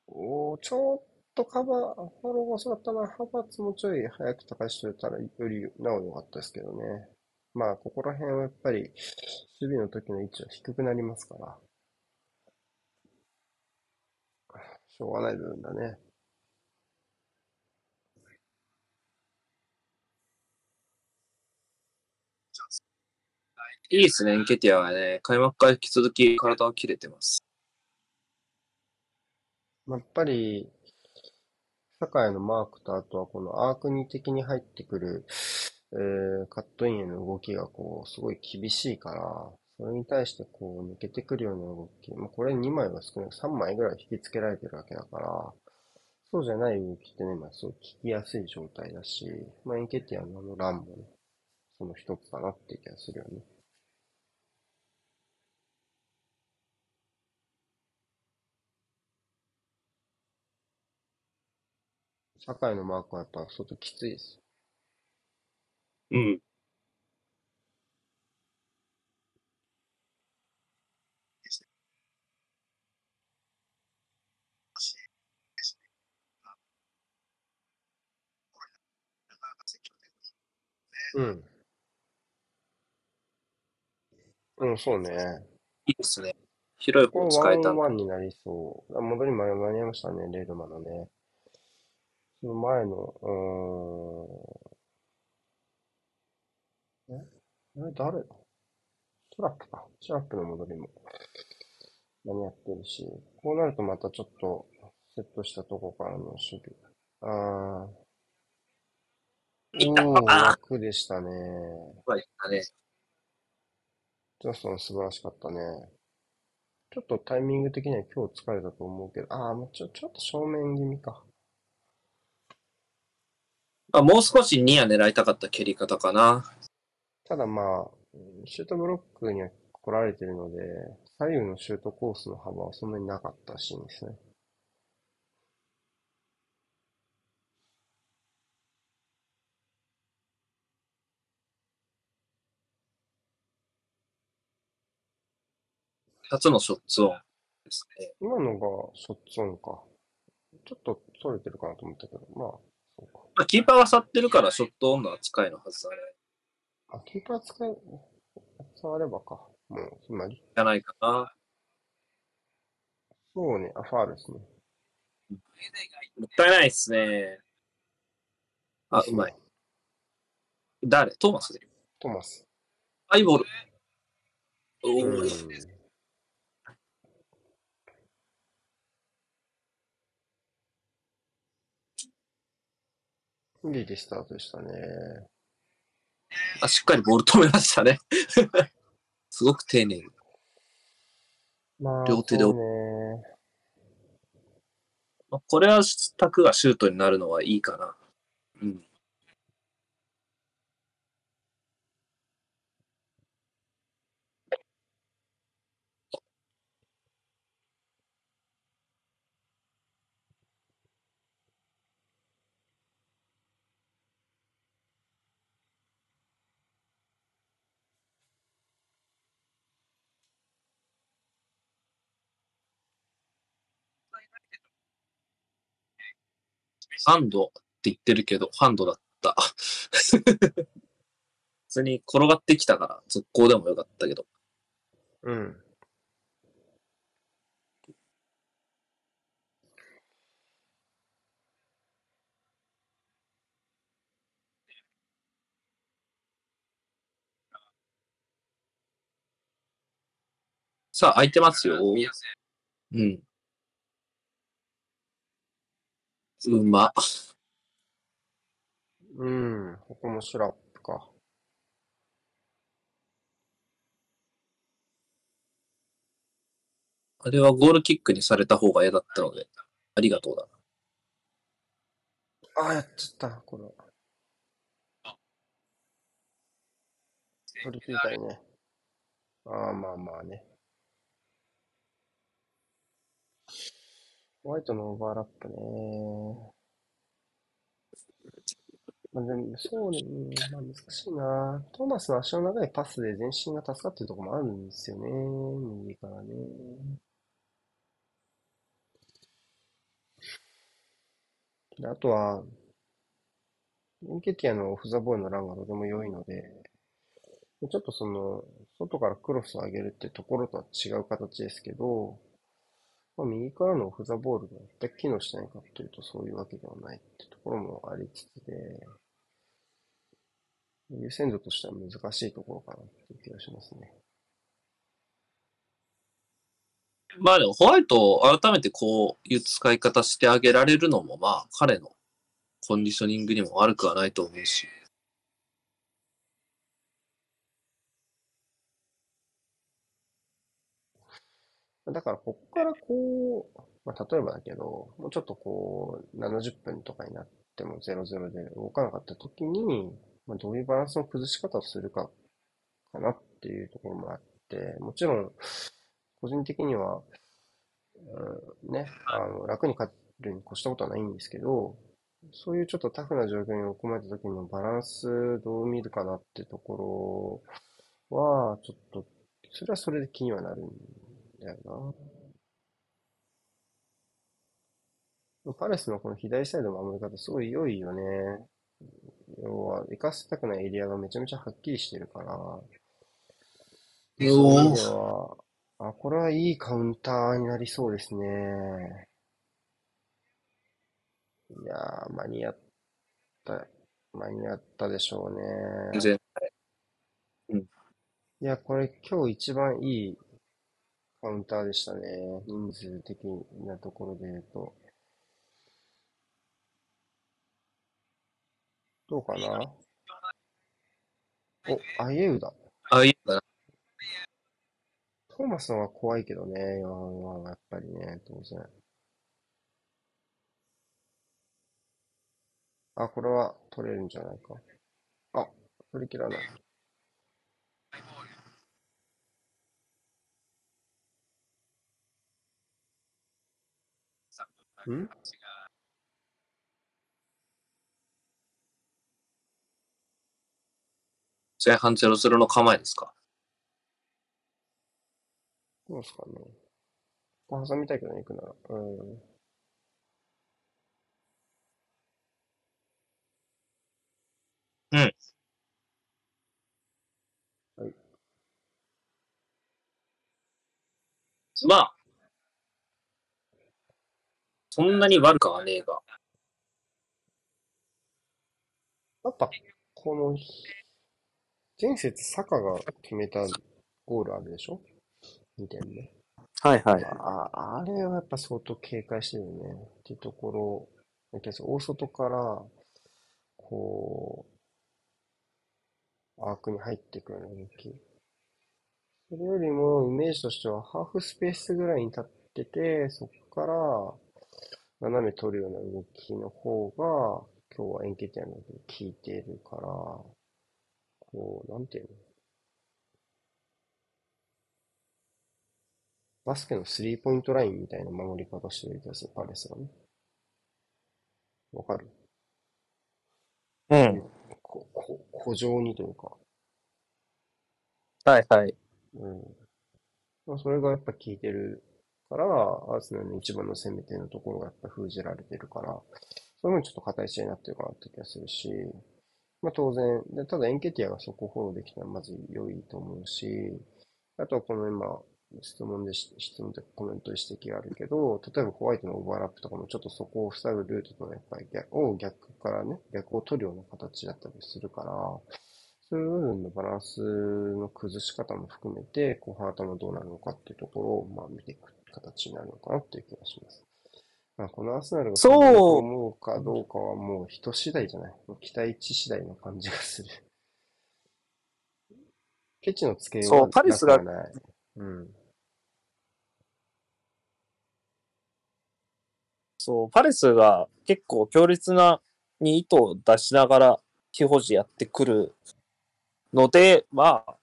おおちょっとカバー、フォローが遅かったな。派閥もちょい早く高しといたらよりなお良かったですけどね。まあ、ここら辺はやっぱり、守備の時の位置は低くなりますから。しょうがない部分だね。いいですね、エンケティアはね、開幕から引き続き体を切れてます。まあやっぱり、酒井のマークとあとはこのアークに的に入ってくる、えーカットインへの動きがこう、すごい厳しいから、それに対してこう、抜けてくるような動き、まあ、これ2枚は少なく3枚ぐらい引き付けられてるわけだから、そうじゃない動きってね、まあ、すごい聞きやすい状態だし、まあ、エンケティアのあのランもね、その一つかなって気がするよね。酒井のマークはやっぱ相当きついです。うん。しですね。あこれ、なかなか積極的に。うん。うん、そうね。いいですね。広いこれ方使えたワンワンになりそう。あ戻り間に合いましたね、レールマのね。その前の、うーん。えあれ誰だ？トラップか。トラップの戻りも間に合ってるし、こうなるとまたちょっとセットしたとこからの守備。あー。おー、楽でしたね。はいったね。ジョンソン素晴らしかったね。ちょっとタイミング的には今日疲れたと思うけど、ああ、もうちょ、ちょっと正面気味か。あもう少しニア狙いたかった蹴り方かな。ただまあ、うんシュートブロックには来られてるので、左右のシュートコースの幅はそんなになかったシーンですね。二つのショッツオンですね。今のがショットオンか。ちょっと取れてるかなと思ったけど、まあ、そうか。まあ、キーパーが去ってるからショットオンの扱いのはずだね。あ、キーパー使い、触ればか。もう、決まり。じゃないかな。そうね、あ、ファールですね。もったいないですね。あ、うまい。誰？トーマストマス。アイボール。おうんー。いいリスタートでしたね。あ、しっかりボール止めましたね。(laughs) すごく丁寧に。まあ、両手で。まあこれはタクがシュートになるのはいいかな。ハンドって言ってるけど、ハンドだった。(laughs) 普通に転がってきたから、続行でもよかったけど。うん。さあ、空いてますよ。うん。うま。うん。ここもシュラップか。あれはゴールキックにされた方が嫌だったので、ありがとうだ。ああ、やっちゃった。これ。取り切りたいね。ああ、まあまあね。ホワイトのオーバーラップね。まあでも、そうね、まあ難しいな。トーマスの足の長いパスで全身が助かってるところもあるんですよね。右からね。であとは、エンケティアのオフザボールのランがとても良いので、ちょっとその、外からクロスを上げるってところとは違う形ですけど、まあ、右からのオフザボールが全く機能しないかというとそういうわけではないってところもありつつで、優先度としては難しいところかなっていう気がしますね。まあでも、ホワイトを改めてこういう使い方してあげられるのも、まあ、彼のコンディショニングにも悪くはないと思うし。だから、ここからこう、まあ、例えばだけど、もうちょっとこう、70分とかになっても0-0で動かなかった時に、まあ、どういうバランスの崩し方をするか、かなっていうところもあって、もちろん、個人的には、うん、ね、あの、楽に勝るに越したことはないんですけど、そういうちょっとタフな状況に追い込まれた時のバランスどう見るかなってところは、ちょっと、それはそれで気にはなるんだよな。パレスのこの左サイドの守り方すごい良いよね。要は、生かせたくないエリアがめちゃめちゃはっきりしてるから、そういう意味では、あ、これはいいカウンターになりそうですね。いやー、間に合った、間に合ったでしょうね。全然。いや、これ今日一番いいカウンターでしたね。人数的なところで言うと。どうかな？お、アイエウだ。ああいうかな。トーマスの方が怖いけどね、今はやっぱりね、当然。あ、これは取れるんじゃないか。あ、取り切らない。ん？前半0-0の構えですか？どうですかね。ここ挟みたいけどね、行くなら。うん。うん。はい。まあ、そんなに悪くはねえが。やっぱ、この、前節、サカが決めたゴールあるでしょ ?2 点ね。はいはあ、あれはやっぱ相当警戒してるよね。っていうところ、だけど大外から、こう、アークに入っていくような動き。それよりも、イメージとしては、ハーフスペースぐらいに立ってて、そこから、斜め取るような動きの方が、今日はエンケティアの時に効いているから、こう、なんていうの？バスケのスリーポイントラインみたいな守り方してる気がする、パレスがね。わかる？うん。こ、こ、古城にというか。はいはい。うん。まあ、それがやっぱ効いてるから、アーセナルの一番の攻め手のところがやっぱ封じられてるから、そういうのちょっと硬い試合になってるかなって気がするし、まあ当然、でただエンケティアがそこをフォローできたらまず良いと思うし、あとはこの今、質問で、質問でコメントで指摘があるけど、例えばホワイトのオーバーラップとかもちょっとそこを塞ぐルートとやっぱり逆を逆からね、逆を取るような形だったりするから、そそういう部分のバランスの崩し方も含めて、後半頭どうなるのかっていうところを、まあ見ていく形になるのかなっていう気がします。まあ、このアーセナルがそう思うかどうかはもう人次第じゃない。もう期待値次第の感じがする。(laughs) ケチのつけようそうパレスが。うん。そう、パレスが結構強烈なに意図を出しながら、非保持やってくるので、まあ、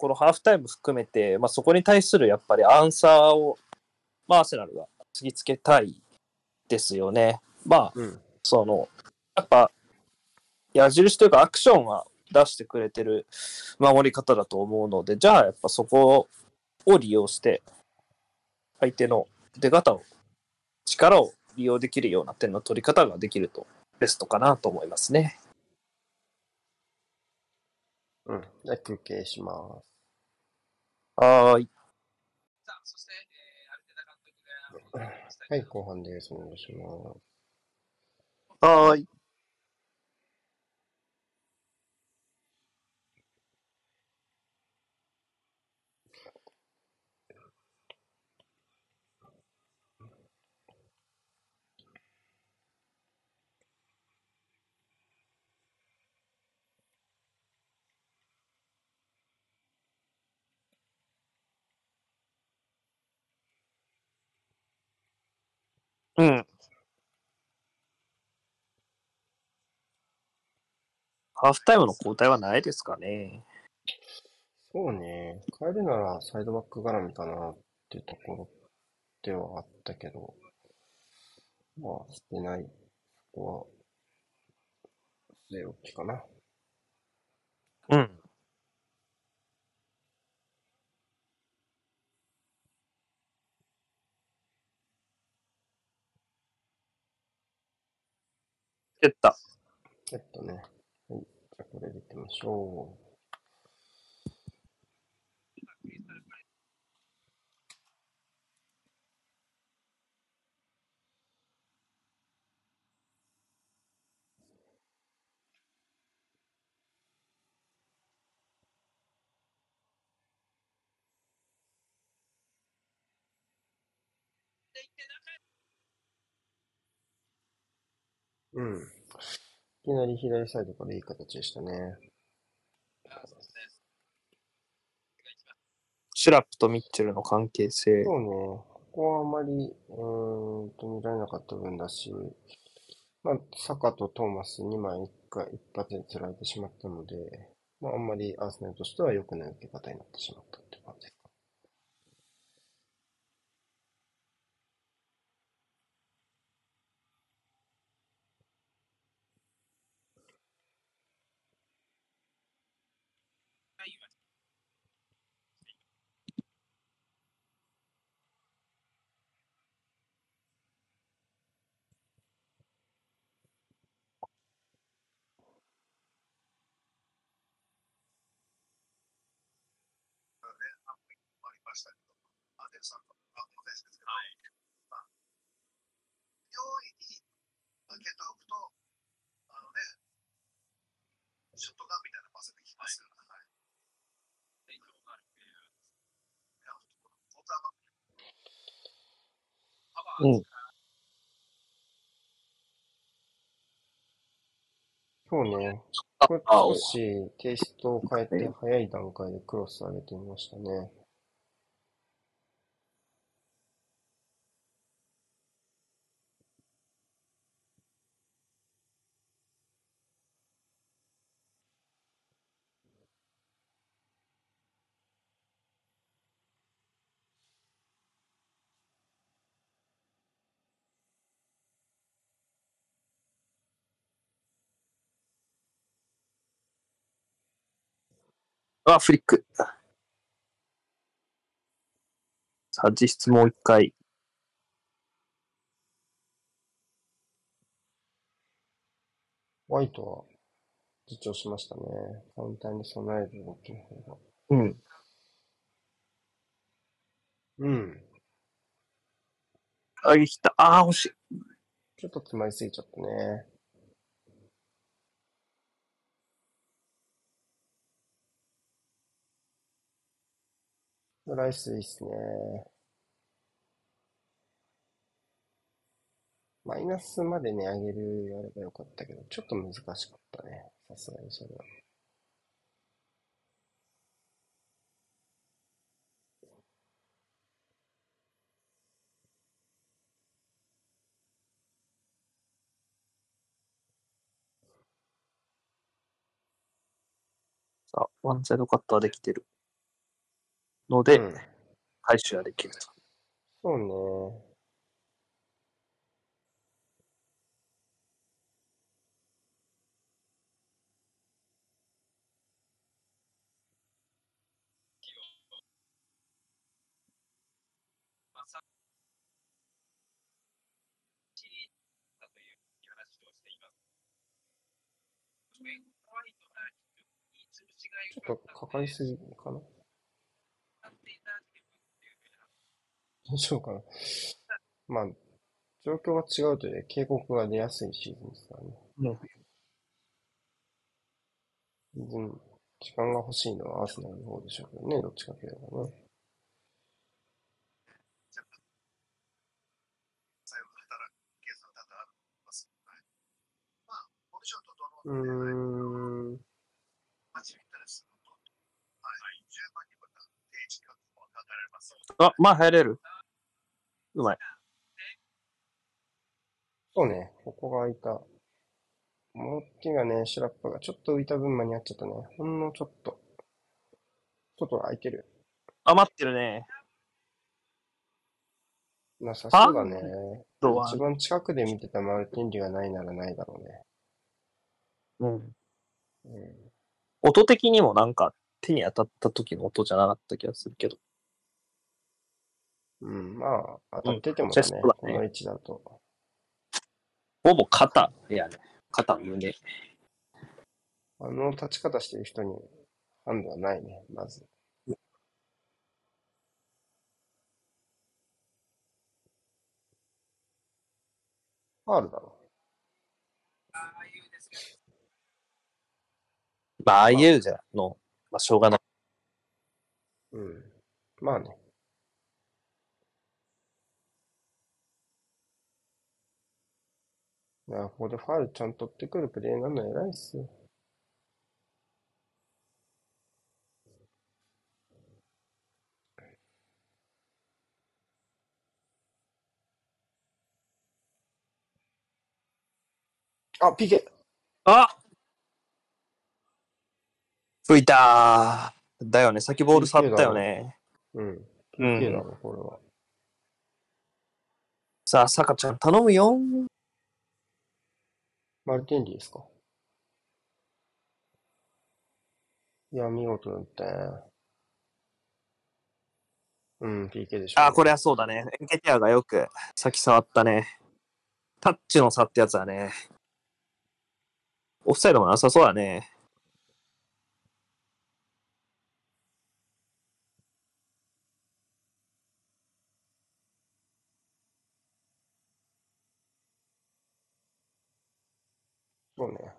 このハーフタイム含めて、まあそこに対するやっぱりアンサーを、まあアーセナルが突きつけたいですよね。まあ、うん。その、やっぱ、矢印というかアクションは出してくれてる守り方だと思うので、じゃあやっぱそこを利用して、相手の出方を、力を利用できるような点の取り方ができるとベストかなと思いますね。うん。じゃあ休憩します。はーい。さあ、そして、えー、アルテタ監督が、はい、後半です。お願いします。はーい。うん。ハーフタイムの交代はないですかね。そうね。変えるならサイドバック絡みかなっていうところではあったけど、まあ、してない。そこは、据え置きかな。うん。蹴った。えっとね。はい。じゃあこれでいきましょう。うん。いきなり左サイドからいい形でしたね。シュラップとミッチェルの関係性。そうね。ここはあまり、うーんと見られなかった分だし、まあ、サカとトーマス2枚一回、一発で釣られてしまったので、まあ、あんまりアーセナルとしては良くない受け方になってしまったって感じですか。ありましたけど、アデルさんと、あ、この選手ですけど、まあ、4位に開けておくと、あのね、ショットガンみたいなパスできますから、は。いや、本当はうん。そうね。あこ少しテイストを変えて早い段階でクロス上げてみましたね。あ、フリック。さあ、実質もう一回。ワイトは自重しましたね。カウンターに備える動きの方が。うん。うん。あげきた。ああ、欲しい。ちょっと詰まりすぎちゃったね。ライスいいっすね。マイナスまで値上げるやればよかったけど、ちょっと難しかったね。さすがにそれは。あ、ワンサイドカットはできてる。ので、うん。回収はできると。そうね。ちょっとかかりすぎかな。っていただけるっていうふうな大丈夫かな。まあ、状況が違うとね、警告が出やすいシーズンですからね。全然、時間が欲しいのはアーセナルの方でしょうけどね、どっちかというとね。うん。あ、まあ入れる。うまい。そうね、ここが空いた。モッティがね、シュラップがちょっと浮いた分間に合っちゃったね。ほんのちょっと。外が空いてる。余ってるね。なさそうだね。一番近くで見てたマルティンリがないならないだろうね。うん。うん。音的にもなんか手に当たった時の音じゃなかった気がするけど。うん、まあ、当たっててもうんだね、チェストだねこの位置だと。ほぼ肩やね。肩、胸。あの立ち方してる人にハンドはないね、まず。ファールだろ。ああいうですけど、まあ、ああいうじゃの、まあ、しょうがない。うん。まあね。いや、ここでファールちゃんと取ってくるプレーなの偉いっすよ。あ、ピケあ吹いたーだよね。先ボール去ったよね。うん。う PK だん。ろ、これは。さあ、さかちゃん頼むよ。マルティンリですか？いや、見事だったね。うん、PK でしょ。あ、これはそうだね。エンケティアがよく先触ったね。タッチの差ってやつはね。オフサイドもなさそうだね。そうね。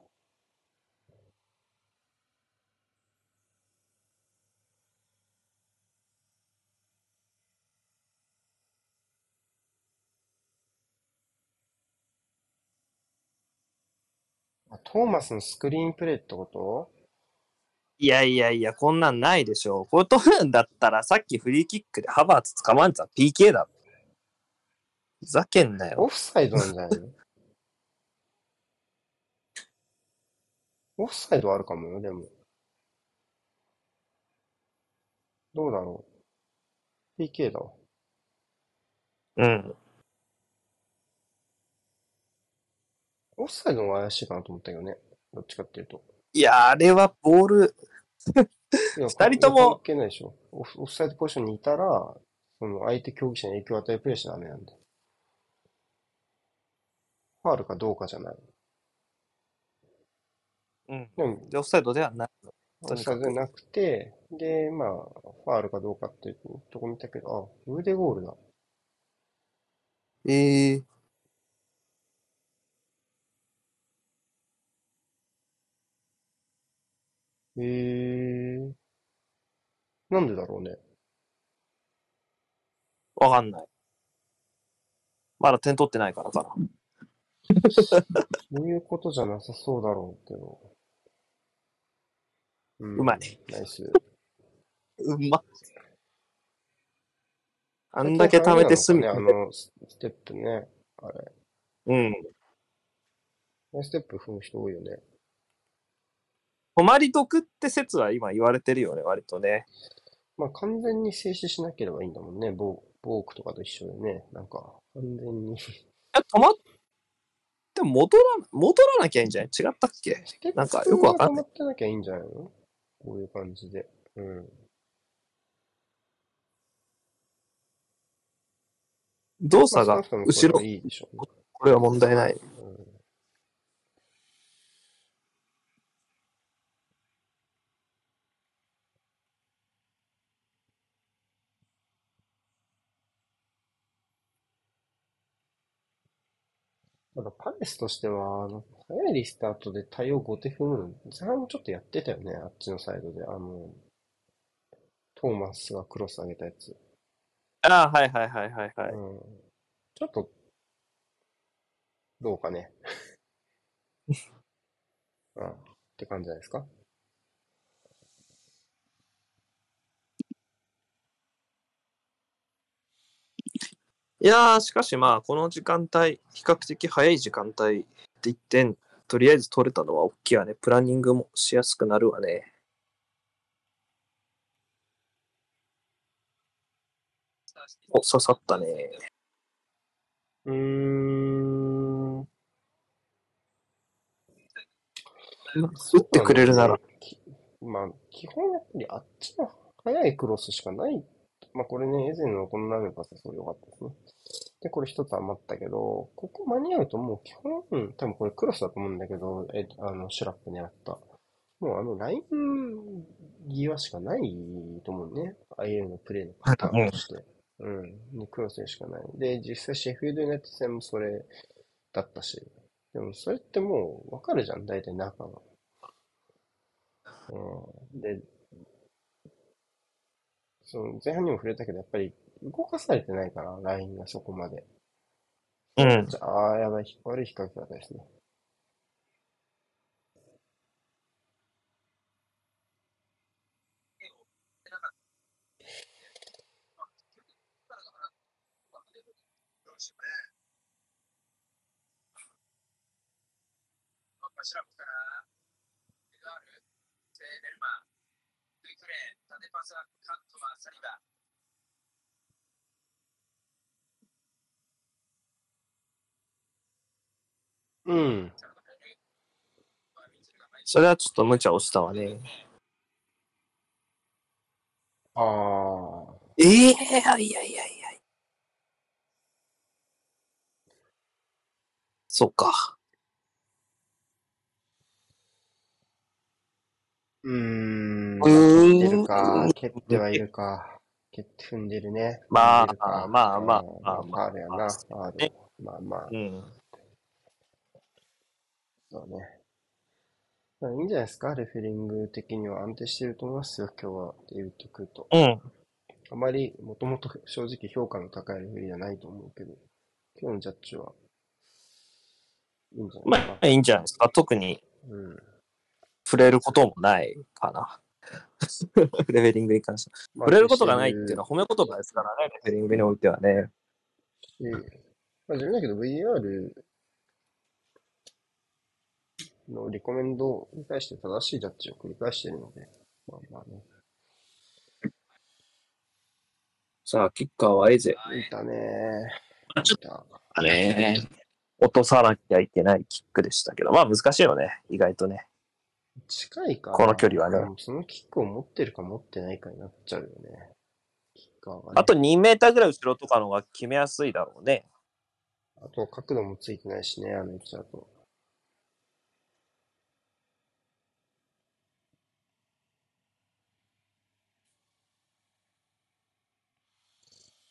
あトーマスのスクリーンプレーってこと？いやいやいや、こんなんないでしょ。これ取るんだったら、さっきフリーキックでハバーツ捕まんてた PK だろ。ふざけんなよ。オフサイドなんじゃないの？オフサイドあるかもよ、でも。どうだろう？PK だわ。うん。オフサイドの方が怪しいかなと思ったけどね。どっちかっていうと。いや、あれはボール、二人とも関係ないでしょ。オフオフサイドポジションにいたら、その相手競技者に影響を与えるプレーしちゃダメなんで。ファールかどうかじゃない。うん。でも、で、オフサイドではない。オフサイドじゃなくて、で、まあ、ファールかどうかっていうとこ見たけど、あ、腕ゴールだ。ええへえ。なんでだろうね。わかんない。まだ点取ってないからかな。(laughs) そういうことじゃなさそうだろうけど。ううまい。ナイス。うま。(laughs) あんだけ貯めて済み。ね、あの、スステップね。あれ。うん。ステップ踏む人多いよね。泊まり得って説は今言われてるよね、割とね。まあ完全に静止しなければいいんだもんね。ボーボークとかと一緒でね。なんか、完全に。(laughs) え、泊まっても戻ら、戻らなきゃいいんじゃない？違ったっけ？なんかよくわかんないい。止まってなきゃいいんじゃないの？こういう感じで。うん。動作が後ろ、はいいでしょうね。これは問題ない。うんただパレスとしては、あの、早いリスタートで対応後手踏むの、前半もちょっとやってたよね、あっちのサイドで。あの、トーマスがクロス上げたやつ。ああ、はいはいはいはいはい。うん。ちょっと、どうかね。(laughs) うん。って感じじゃないですか。いやー、しかしまあ、この時間帯、比較的早い時間帯で1点、とりあえず取れたのは大きいわね。プランニングもしやすくなるわね。お、刺さったね。うーん。打ってくれるなら。きまあ、基本やっぱりあっちの速いクロスしかない。まあこれね、エゼンのこのナメパスすごい良かったですね。で、これ一つ余ったけど、ここ間に合うともう基本、多分これクロスだと思うんだけど、え、あの、シュラップ狙った。もうあの、ライン際しかないと思うね。ああいうのプレーのパターンとして。うん。クロスしかない。で、実際シェフィードユナイテッド戦もそれだったし。でもそれってもうわかるじゃん、大体中が。うん。で、その前半にも触れたけど、やっぱり動かされてないから、ラインがそこまで。うん。じゃあ、やばい、悪い比較だったですね。どうしようね。柱から、エドアール、セーベルマン、ルイクレー、縦パスはカットマン、サリバ。うん。それはちょっと無茶をしたわね。ああ。ええいやいやいやいや。そうか。うーん。蹴ってるか。蹴ってはいるか。蹴って踏んでるね。まあまあまあうんまあまあファールやな。ファール。まあまあ、うん。そうね。まあいいんじゃないですか？レフェリング的には安定してると思いますよ。今日は。デイビッド・クート。うん。あまり、もともと正直評価の高いレフェリーじゃないと思うけど、今日のジャッジは、いいんじゃないですか。まあ、いいんじゃないですか？特にうん。触れることもないかな。(laughs) レベリングに関しては。まあ触れることがないっていうのは褒め言葉ですからね、レベリングにおいてはね。しまあ、自分だけど VR のリコメンドに対して正しいジャッジを繰り返しているので、まあまあね。さあ、キッカーはエゼ。いたねちょいた。ね。落とさなきゃいけないキックでしたけど、まあ難しいよね、意外とね。近いかなこの距離はねそのキックを持ってるか持ってないかになっちゃうよね。キッカーがね。あと2メーターぐらい後ろとかの方が決めやすいだろうね。あと角度もついてないしね、あの位置だと。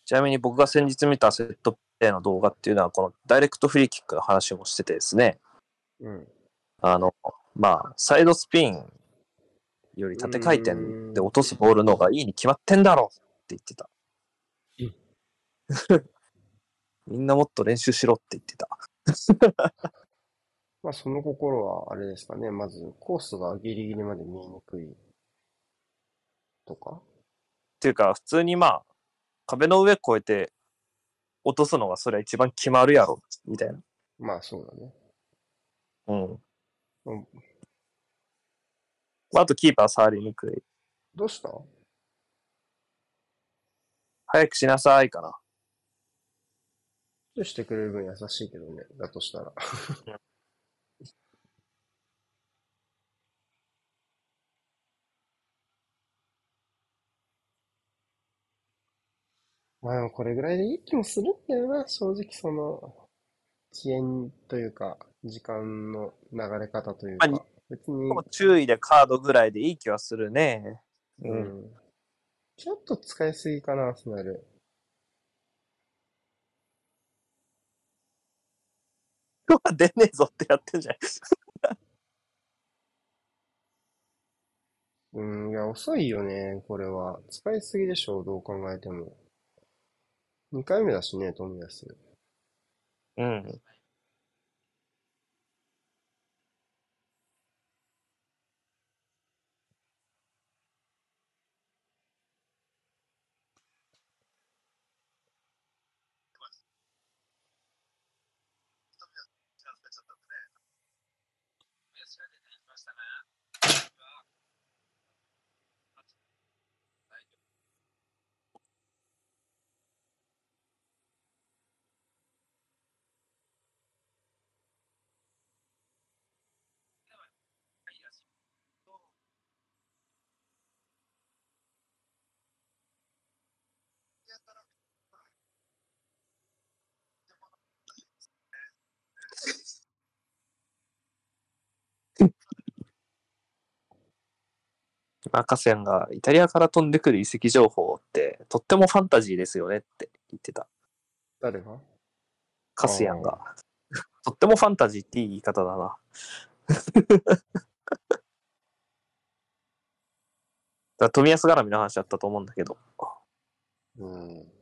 ちなみに僕が先日見たセットプレーの動画っていうのは、このダイレクトフリーキックの話もしててですね。うん。あの、まあ、サイドスピンより縦回転で落とすボールの方がいいに決まってんだろうって言ってた。みんなもっと練習しろって言ってた。(laughs) まあ、その心は、あれですかね。まず、コースがギリギリまで見えにくい。とかっていうか、普通にまあ、壁の上越えて落とすのがそれは一番決まるやろ、みたいな。まあ、そうだね。うん。あとキーパー触りにくい。どうした？早くしなさいかな。してくれる分優しいけどね。だとしたら。(laughs) まあでもこれぐらいでいい気もするんだよな、正直その、遅延というか、時間の流れ方というかまあ、別に、注意でカードぐらいでいい気はするね。ううん。ん。ちょっと使いすぎかな、アーセナル。今日は出ねえぞってやってんじゃん。(laughs) うん、いや、遅いよね、これは。使いすぎでしょう、どう考えても。2回目だしね、冨安。うん。チャンス出ちゃったんでね。メスが出てきましたね。マカセンがイタリアから飛んでくる遺跡情報ってとってもファンタジーですよねって言ってた。誰が？カスヤンが。(laughs) とってもファンタジーっていい言い方だな。(laughs) だ富安絡みの話だったと思うんだけど。うん。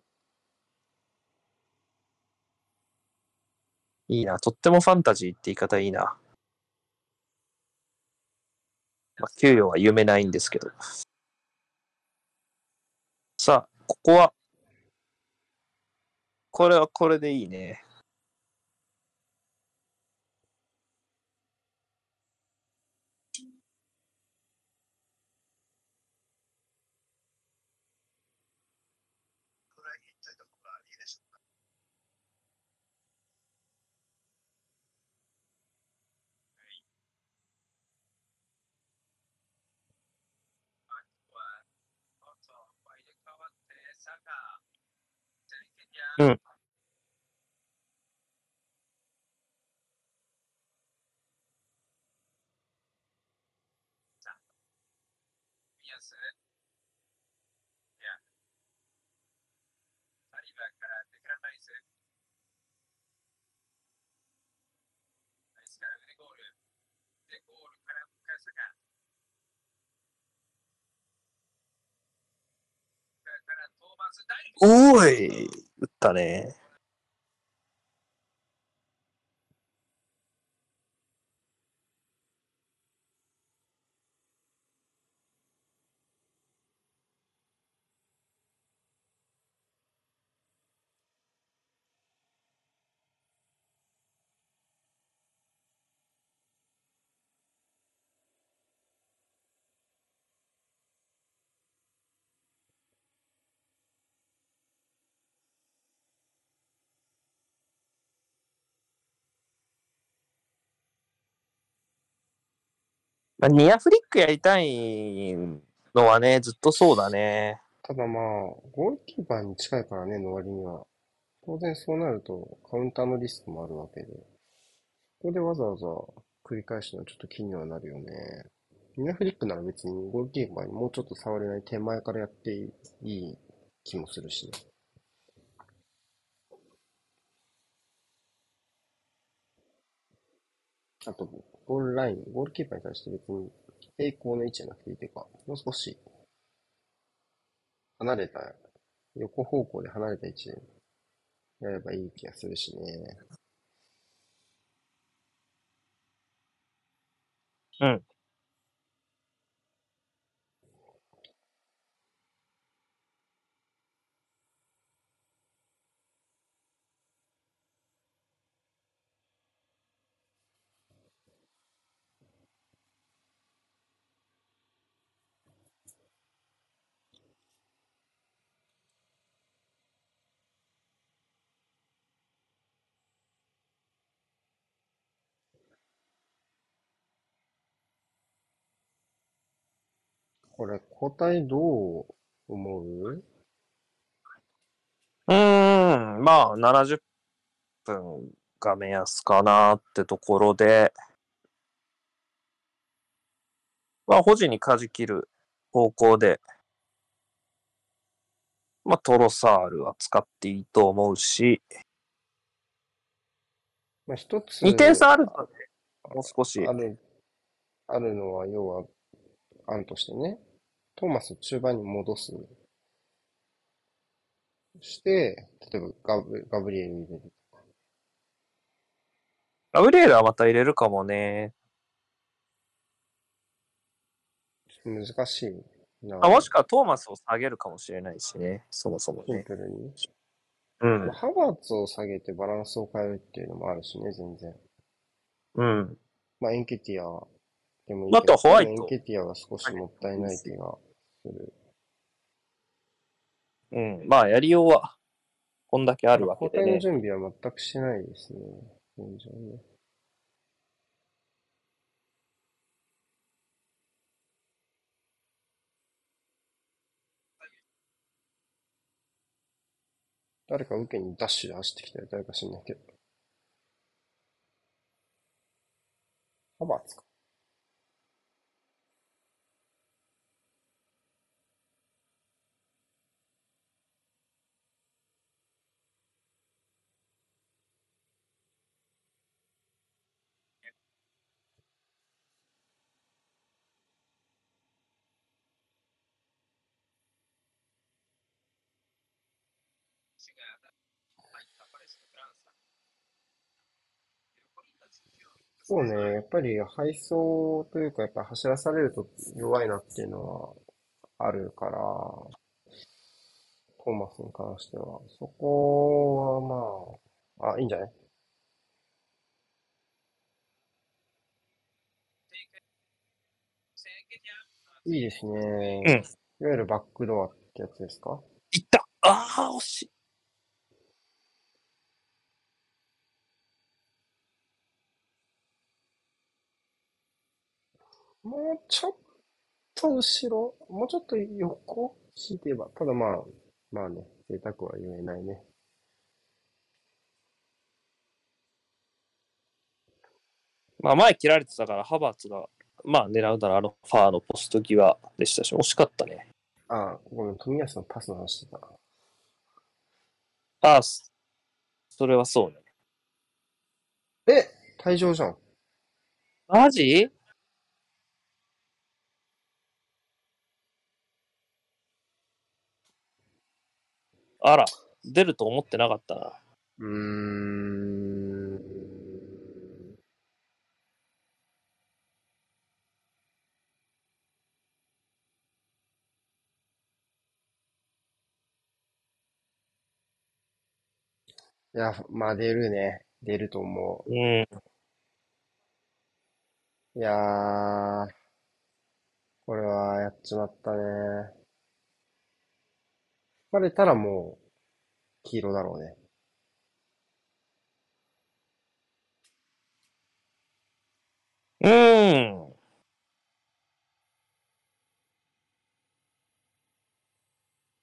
いいな。とってもファンタジーって言い方いいな。まあ、給与は夢ないんですけど。さあ、ここは、これはこれでいいね。ぐらいいっちゃいた方がいいでしょうか。うん。サったね。まあ、ニアフリックやりたいのはね、ずっとそうだね。ただまあ、ゴールキーパーに近いからね、の割には。当然そうなると、カウンターのリスクもあるわけで。ここでわざわざ繰り返すのはちょっと気にはなるよね。ミナフリックなら別にゴールキーパーにもうちょっと触れない手前からやっていい気もするしね。あと、ゴールライン、ゴールキーパーに対して別に平行の位置じゃなくていいというか、もう少し離れた、横方向で離れた位置でやればいい気がするしね。うん。これ、交代どう思う？うーん、まあ、70分が目安かなってところで、まあ、保持に舵切る方向で、まあ、トロサールは使っていいと思うし、まあ、一つ、2点差あるので、もう少し。あ、る、あるのは、要は、案としてね、トーマスを中盤に戻す。して、例えばガブ、ガブリエル入れる。ガブリエルはまた入れるかもね。難しいな。あもしくはトーマスを下げるかもしれないしね、そもそもシンね。プルに。うんまあ。ハバーツを下げてバランスを変えるっていうのもあるしね、全然。うん。まあ、エンケティアでもいいあとはホワイトエンケティアは少しもったいない気がする。うん。まあ、やりようは、こんだけあるわけでね。交代の準備は全くしてないですね。現状ね。誰か受けにダッシュで走ってきたら誰か知んないけど。ハバーツか。そうね、やっぱり配送というか、やっぱ走らされると弱いなっていうのはあるから、トーマスに関しては。そこはまあ、あ、いいんじゃない？いいですね。うんいわゆるバックドアってやつですか？いったああ、惜しい。もうちょっと後ろ、もうちょっと横引いてば、ただまあ、まあね、贅沢は言えないね。まあ、前切られてたから、ハバーツが、まあ、狙うならあのファーのポスト際でしたし、惜しかったね。あ、ごめん、富安のパスの話してた。ああ、そそれはそうね。え退場じゃん。マジ？あら、出ると思ってなかったな。うーん。いや、まあ出るね。出ると思うん。う。いやー、これはやっちまったね。バレたらもう、黄色だろうね。うん。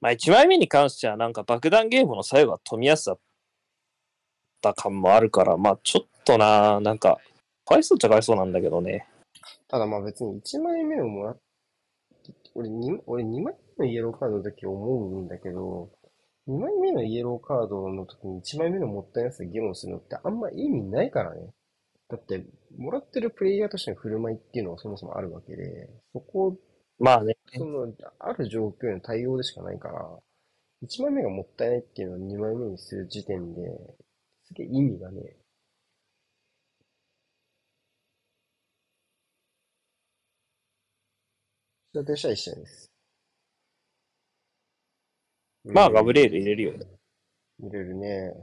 まあ、1枚目に関しては、なんか爆弾ゲームの最後は富安だった感もあるから、まあ、ちょっとな、なんか、かわいそうっちゃかわいそうなんだけどね。ただまあ別に1枚目をもらっ、俺2、俺2枚目のイエローカードの時思うんだけど、2枚目のイエローカードの時に1枚目のもったいなさで議論するのってあんま意味ないからね。だって、もらってるプレイヤーとしての振る舞いっていうのはそもそもあるわけで、そこ、まあね。その、ある状況への対応でしかないから、1枚目がもったいないっていうのを2枚目にする時点で、すげえ意味がねえ。それとしては一緒です。まあ、ガブリエル入れるよね。入れるね。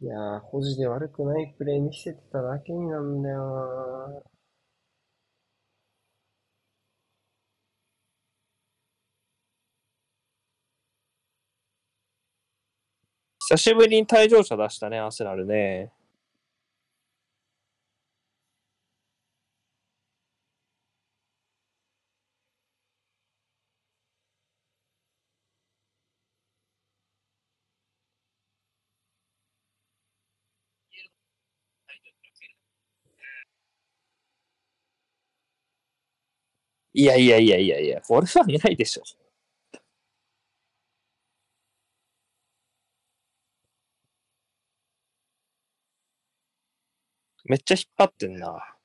いやー、保持で悪くないプレー見せてただけになんだよ久しぶりに退場者出したね、アーセナルね。いやいやいやいやいや、これはないでしょ。めっちゃ引っ張ってんな。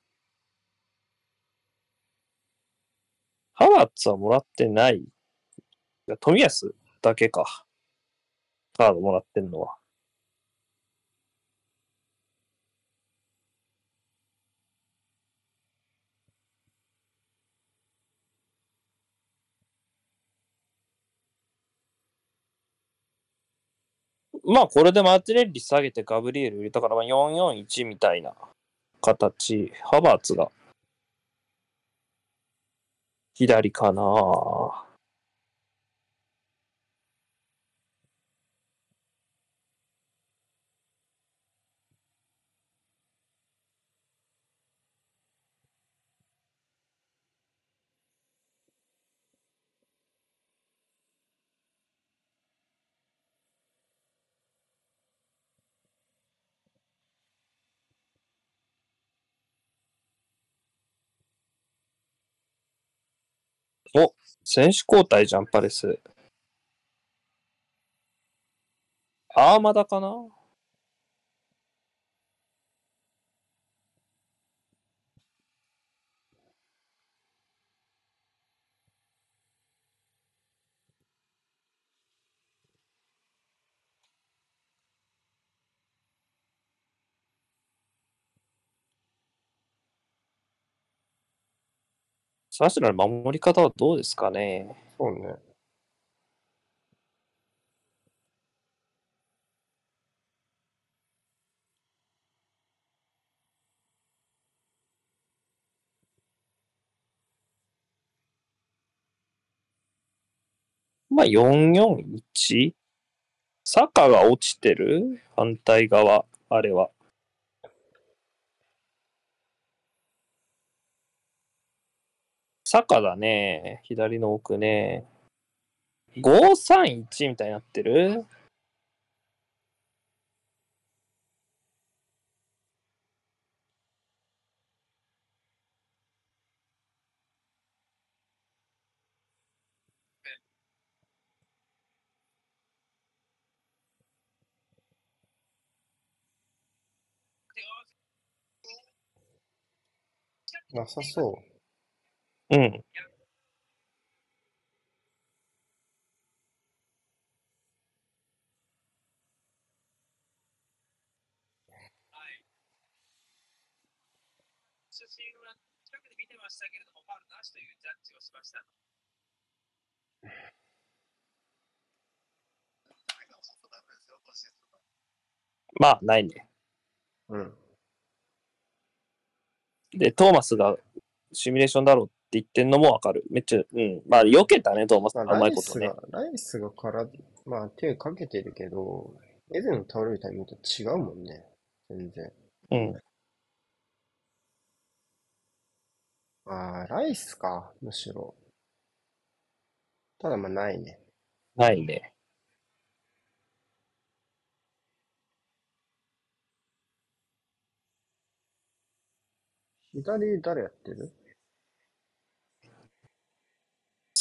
ハワーツはもらってない。いや富安だけか。カードもらってんのは。まあ、これでマーティネッリ下げてガブリエル入れたから、まあ、441みたいな形。ハバーツが左かな。お、選手交代じゃん、パレス。アーマダかな？サーシナル守り方はどうですかね？そうね。まあ、441? サカが落ちてる？反対側、あれは。サカだね。左の奥ね。531みたいになってる？なさそうん。写真は近くで見てましたけれども、ファウルなしというジャッジをしました。まあ、ないね。う。うん。で、トーマスがシミュレーションだろうって言ってんのもわかる。めっちゃ、うん。まあ、避けたね、トーマス。まあ、うまラいことねイスが。、ライスがから、まあ手かけてるけど、エゼの倒れるタイミングと違うもんね。全然。うん。ああ、ライスか、むしろ。ただまあないね。ないね。左誰やってる？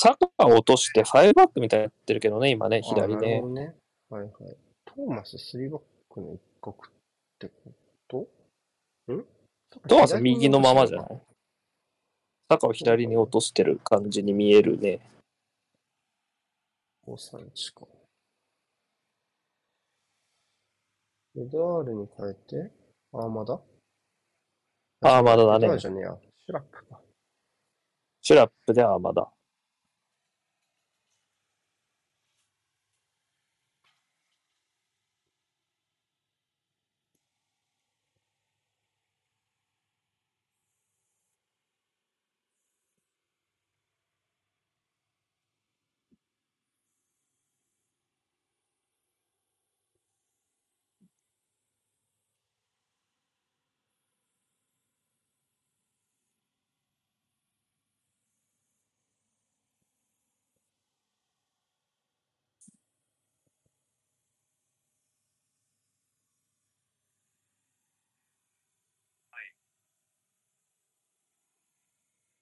サカを落として5バックみたいになってるけどね、今ね、左ねあーなるほ。どね。はいはい。トーマス3バックの一角ってこと？ん？トーマス右のままじゃない？サカを左に落としてる感じに見えるね。531か。エドアールに変えて、アーマダ？アーマダだね。シュラップか。シュラップでアーマ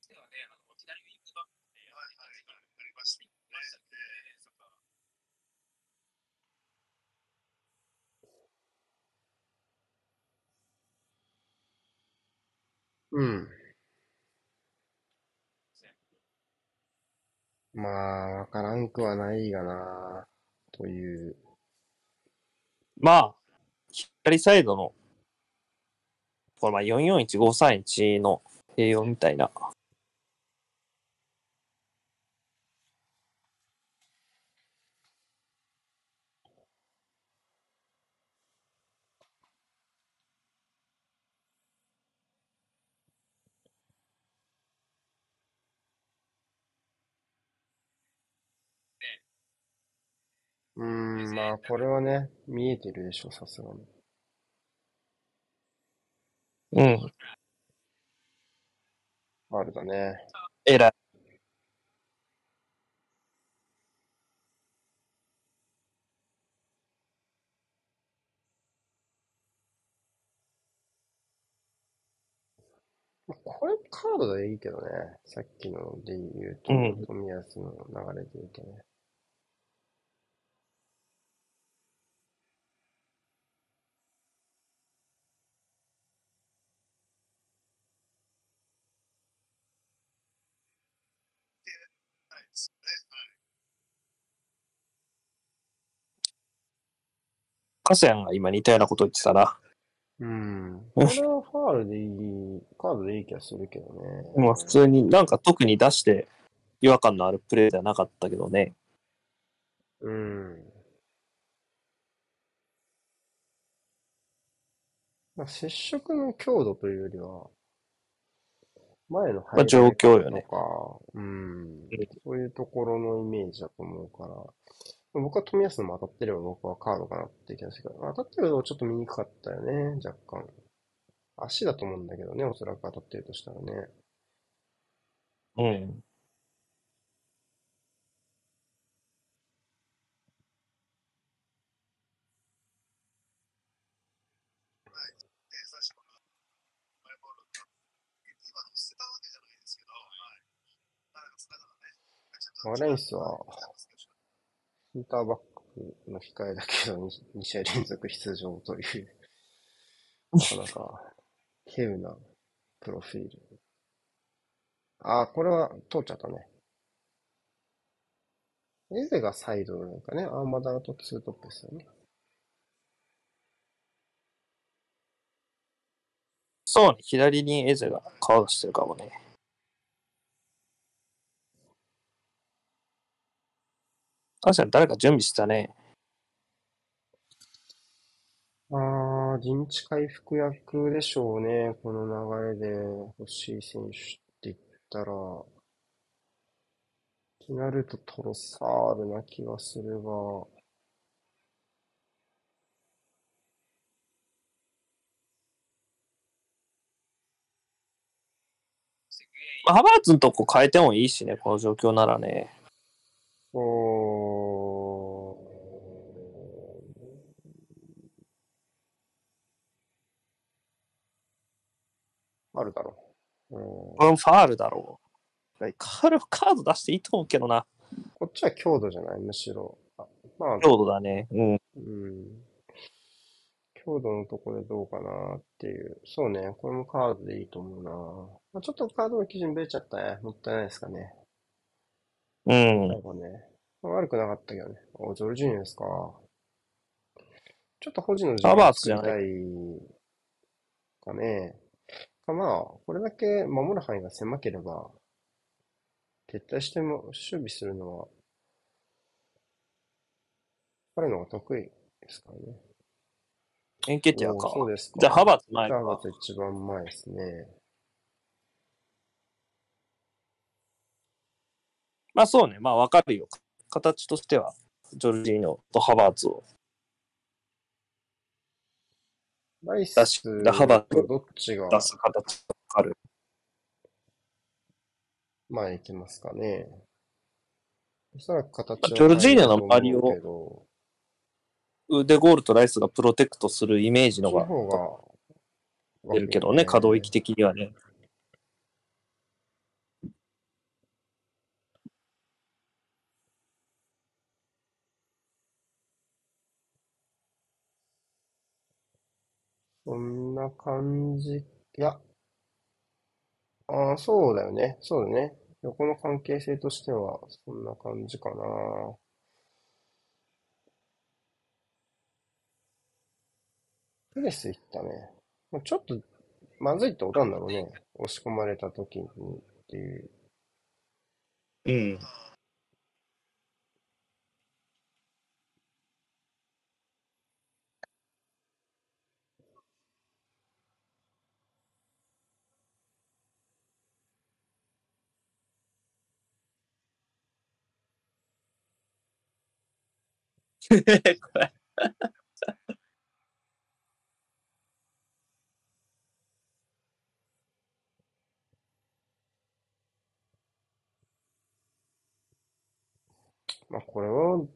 だ。ではね、あの左ウィングバックで、はいはいはいありましたねましたね、そっかうん。まあ、わからんくはないがな、という。まあ、左サイドの、これまあ441531の併用みたいな。うーん、まあ、これはね、見えてるでしょ、さすがに。うん。あるだね。偉い。これカードでいいけどね。さっきので言うと、うん冨安の流れで言うとね。ですね。カセヤンが今似たようなこと言ってたな。うん。これはファールでいい、カードでいい気がするけどね。もう普通になんか特に出して違和感のあるプレーではなかったけどね。うん。まあ、接触の強度というよりは、前のまあ状況よねとか、うん、そういうところのイメージだと思うから、僕は冨安のも当たってれば僕はカードかなって気がするけど、当たってるとちょっと見にくかったよね、若干。足だと思うんだけどね、おそらく当たってるとしたらね。うん。で、最初からマイボールが今の捨てたわけじゃないですけど、はい。なかなかつながらね。バレンスはセンターバックの控えだけど、2試合連続出場という、なかなか、稀有なプロフィール。ああ、これは通っちゃったね。エゼがサイドなんかね、アーマダーとツートップですよね。そうね、左にエゼが顔出してるかもね。確かに誰か準備してたね。ああ、陣地回復役でしょうね。この流れで欲しい選手って言ったら、ってなるとトロサールな気がするが、まあハバーツのとこ変えてもいいしね、この状況ならね。おーあるだろう。うんこれもファールだろう。カードカード出していいと思うけどな。こっちは強度じゃない、むしろ。あまあ、強度だね。うん。うん。強度のところでどうかなっていう。そうね、これもカードでいいと思うな。まあ、ちょっとカードの基準ブレちゃったね。もったいないですかね。うん。ね。まあ悪くなかったけどね。お、ジョルジーニョですか。ちょっと保持の時間ーツじゃない？作りたいかね。かまあ、これだけ守る範囲が狭ければ、撤退しても守備するのは、彼の方が得意ですからね。エンケティアかお。そうですか。じゃあ、ハバーツ前か。ハバーツ一番前ですね。まあそうね。まあわかるよ。形としては、ジョルジーノとハバーツを。ライス確かハバーツとどっちが？出す形がわかる。前行きますかね。おそらく形はジョルジーニョの周りを腕ゴールとライスがプロテクトするイメージのが出るけどね、可動域的にはね。そんな感じ。いや。ああ、そうだよね。そうだね。横の関係性としては、そんな感じかな。プレスいったね。まちょっと、まずいってことなんだろうね。押し込まれた時にっていう。うん。こ (laughs) れまあこれは、ぶ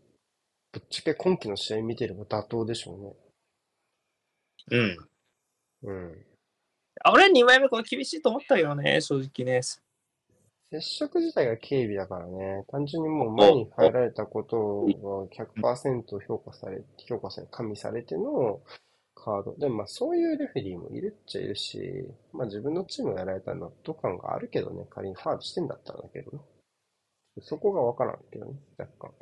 っちゃけ今季の試合見てれば妥当でしょうね。うん。うん。あ俺2枚目これ厳しいと思ったけどね、正直ね。接触自体が軽微だからね、単純にもう前に入られたことが100%評価され、評価され、加味されてのカード。でもまあそういうレフェリーもいるっちゃいるし、まあ自分のチームがやられた納得感があるけどね、仮にファールしてんだったらだけどね。そこがわからんけどね、若干。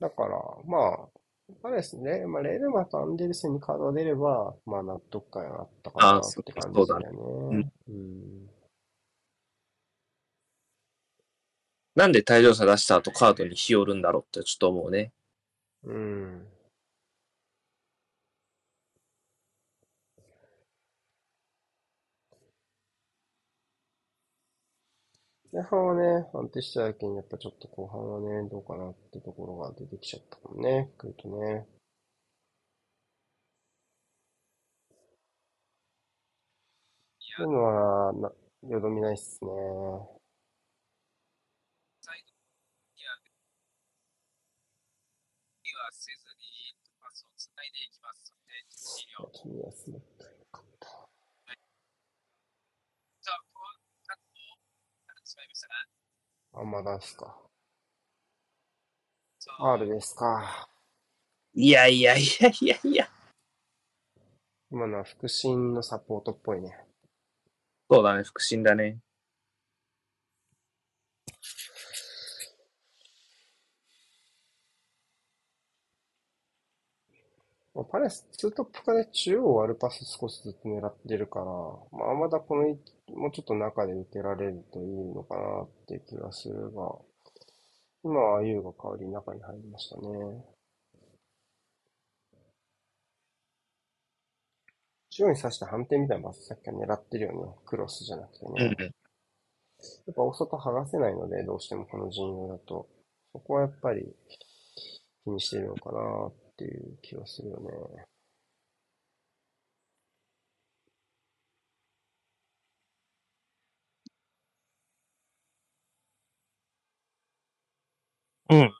だから、まあ、まあですね、まあレールマとアンデルセンにカードが出れば、まあ納得感があったかなあって感じそうだだよね。うん。なんで退場者出した後カードに日和るんだろうってちょっと思うね。うん。前半はね、安定しただけに、やっぱちょっと後半はね、どうかなってところが出てきちゃったもんね、来るとね。そういうのは、な、よどみないっすね。サイドいや、リはせずにパスをつないでいきますので、治療。君はすごくよかった。じゃあ、こう、カットをやってしまいましたが、あ、まだですか。R ですか。いやいやいやいやいや。今のは腹心のサポートっぽいね。そうだね、腹心だね。パレス、ツートップ化で中央を割るパス少しずつ狙ってるから、まあ、まだこのい、もうちょっと中で受けられるといいのかなって気がするが、今はユーが代わりに中に入りましたね。中央に刺した反転みたいなパスさっきから狙ってるよね。クロスじゃなくてね。うん。やっぱ大外剥がせないので、どうしてもこの陣容だと。そこはやっぱり気にしてるのかなっていう気はするよね。うん。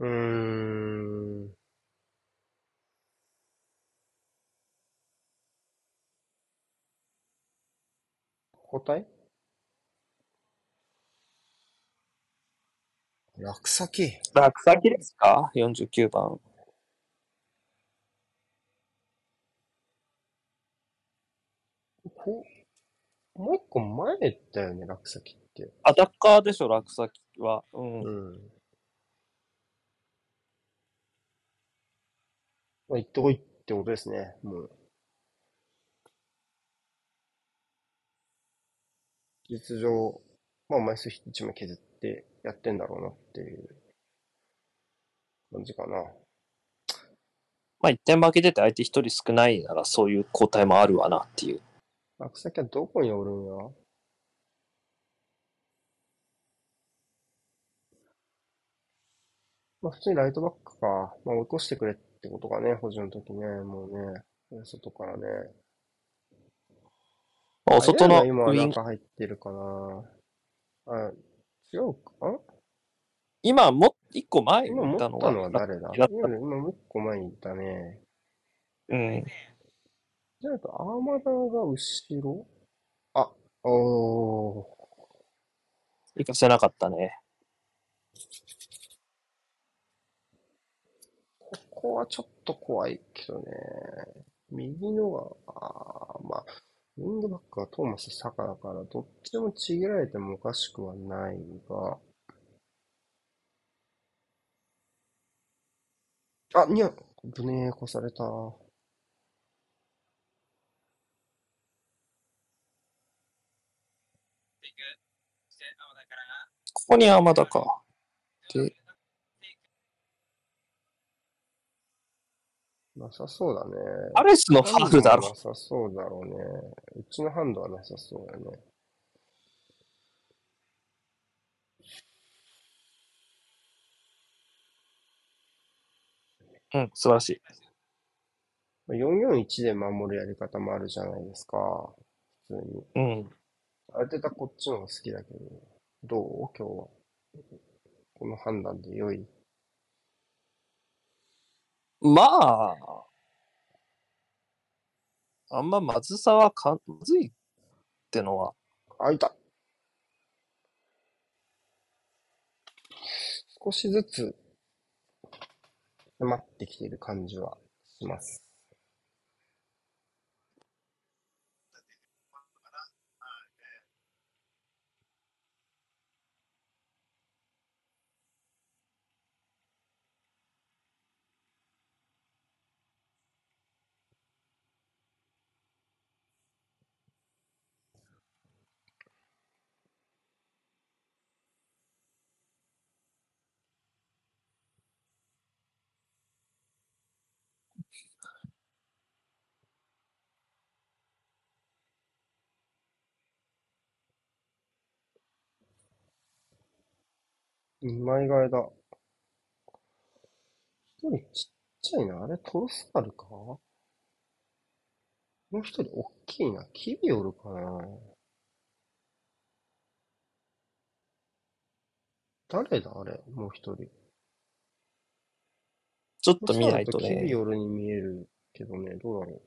うーん。交代落先。落先ですか ?49 番。こもう一個前だよね、落先って。アタッカーでしょ、落先は。うん。うん。まあ、行ってこいってことですね、もう。実情、まあ、枚数1枚削って、やってんだろうなっていう感じかな。まあ、一点負けてて相手一人少ないなら、そういう交代もあるわなっていう。落先はどこにおるんや？まあ、普通にライトバックか。まあ、追い越してくれってことかね、補助の時ね、もうね。外からね。まあ、外のウィング、中入ってるかな。あ、違うか？あ今も、一個前に今持いったたのは誰だ？だ今今もう一個前にいたね。うん。じゃあ、アーマダが後ろ？あ、おー。行かせなかったね。ここはちょっと怖いけどね。右のが、あーまあ、ウィングバックはトーマス・サカだから、どっちでもちぎられてもおかしくはないが、あ、にゃ、ぶねーこされた。ここに山田か。で、なさそうだね。アレスのファウルだろ。なさそうだろうね。うちのハンドはなさそうだね。うん、素晴らしい。441で守るやり方もあるじゃないですか。普通に。うん。ある程度こっちの方が好きだけど、どう？今日は。この判断で良い？まあ、あんままずさはかまずいってのは、あ、いた少しずつ迫ってきている感じはします。二枚替えだ。一人ちっちゃいな。あれ、トロスカルか？もう一人大きいな。キビおるかな誰だ？あれ、もう一人。ちょっと見ないとトロスカルキビね。オルに見えるけどね、どうだろう。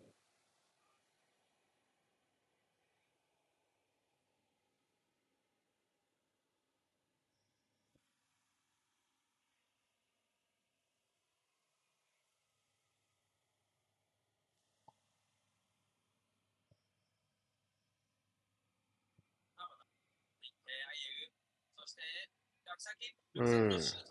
えー、あゆう、そして、落先、うんのシュート。先頭落として、ああいうですが、ここは腕ゴール。おーさっきのカバー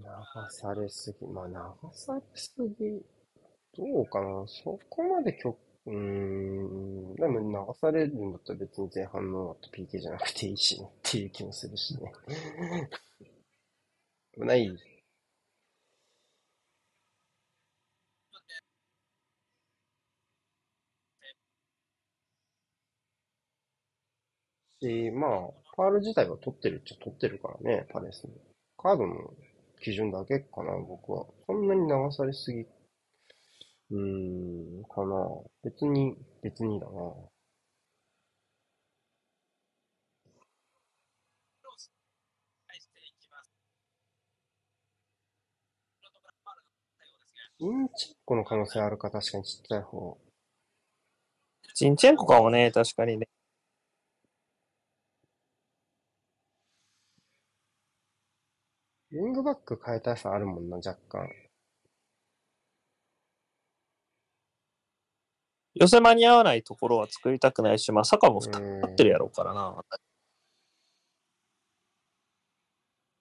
流されすぎ。まあ、流されすぎ。どうかな。そこまで極、うーん。でも流されるん。だったら別に前半の PK じゃなくていいしねっていう気もするしね。ない。し、まあ、ファール自体は取ってるっちゃ取ってるからね、パレスも。カードの基準だけかな、僕は。そんなに流されすぎ、うーん、かな。別に、別にだな。返していきます。フロントからファウルの対応ですが、インチェッコの可能性あるか、確かにちっちゃい方。ジンチェンコかもね、確かにね。ブバック変えたさあるもんな、若干。寄せ間に合わないところは作りたくないし、まあ、坂も太ってるやろうからな。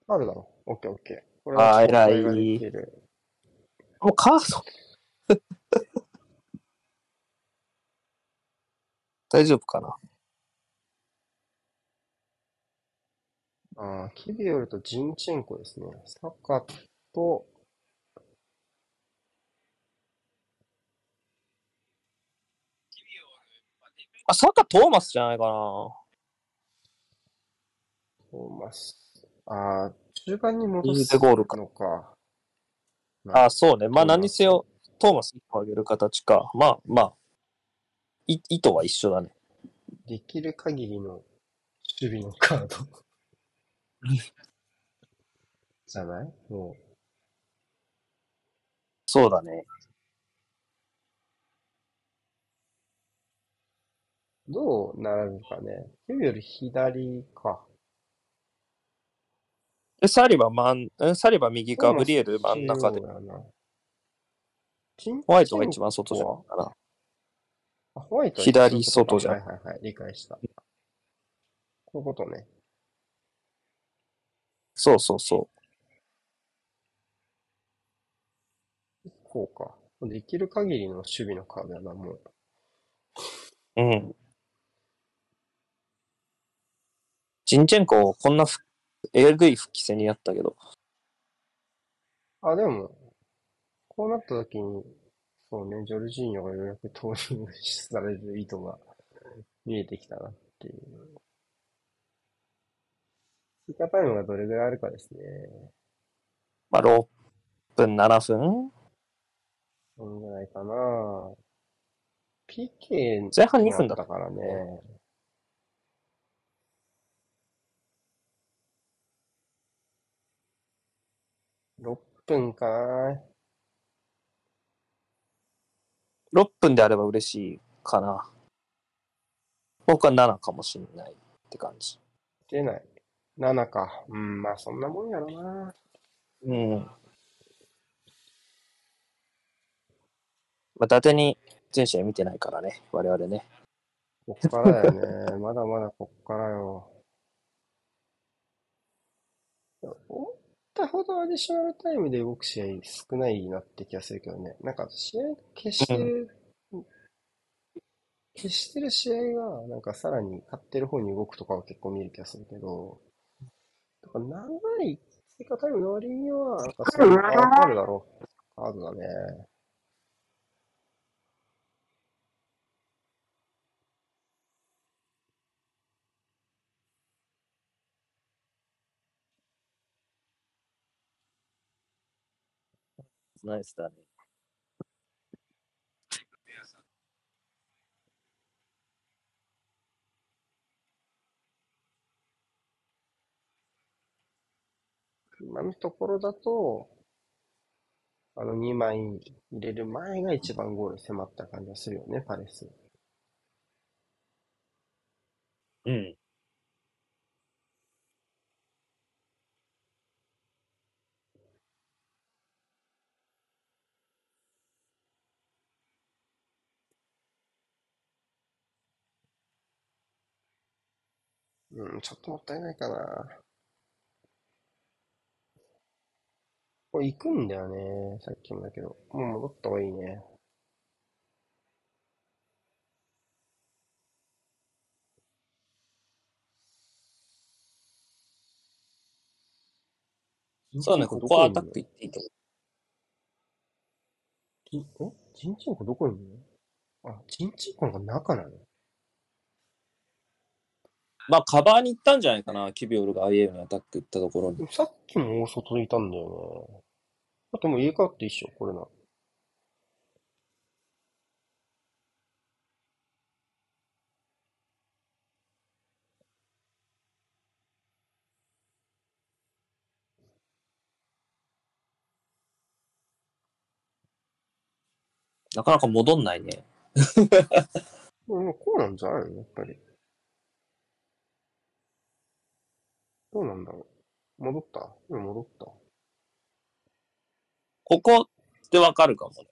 あるだろう。オッケーオッケー。これは偉い。もうカード大丈夫かなああ、キビオルとジンチェンコですね。サカと、あ、サッカートーマスじゃないかな。トーマス。ああ、中盤に戻右す手ゴールかのか。あ、そうね。まあ何にせよ、トーマス1個上げる形か。まあまあ、い意図は一緒だね。できる限りの守備のカード。じゃない？もそうだね。う、どう並ぶかね。キビオル左か。で、サリバ真ん、えサリバ右か、ブリエル真ん中でホワイトが一番外じゃないかな。あ、ホワイトは左外じゃんはいはいはい、理解した。こういうことね。そうそうそこうか。できる限りの守備のカードやな、もう。う。うん。ジンチェンコ、こんなふえぐい復帰戦にやったけど。あ、でも、こうなった時に、そうね、ジョルジーニョがようやく投入される意図が見えてきたなっていう。追加タイムがどれぐらいあるかですね。まあ、6分、7分？そんぐらいかな。PK 前半2分だったからね。6分かな。6分であれば嬉しいかな。僕は7かもしれないって感じ。出ない。7か。うん、まあそんなもんやろな。うん。まあ、伊達に全試合見てないからね、我々ね。こっからだよね。(laughs) まだまだこっからよ。思ったほどアディショナルタイムで動く試合少ないなって気がするけどね。なんか試合消してる、消してる試合がなんかさらに勝ってる方に動くとかは結構見る気がするけど、なんか長い追加タイムの割には、なんかそれがわかるだろう。カードだね。ナイスだね。今のところだと、あの2枚入れる前が一番ゴール迫った感じがするよね、パレス。うん。うん、ちょっともったいないかな。これ行くんだよね、さっきもだけど。もう戻った方がいいね。そうね、ここはアタックいっていいと思ジンえ？ジンチンコどこにいるの？あ、ジンチンコのが中なの？う。まあ、カバーに行ったんじゃないかな、キビオルが IA にアタック行ったところに。さっきも大外にいたんだよね。あともう入れ替わっていいっしょ、これな。なかなか戻んないね。も (laughs) うこうなんじゃないのやっぱり。どうなんだろう。戻った？今戻った？ここでわかるかもね。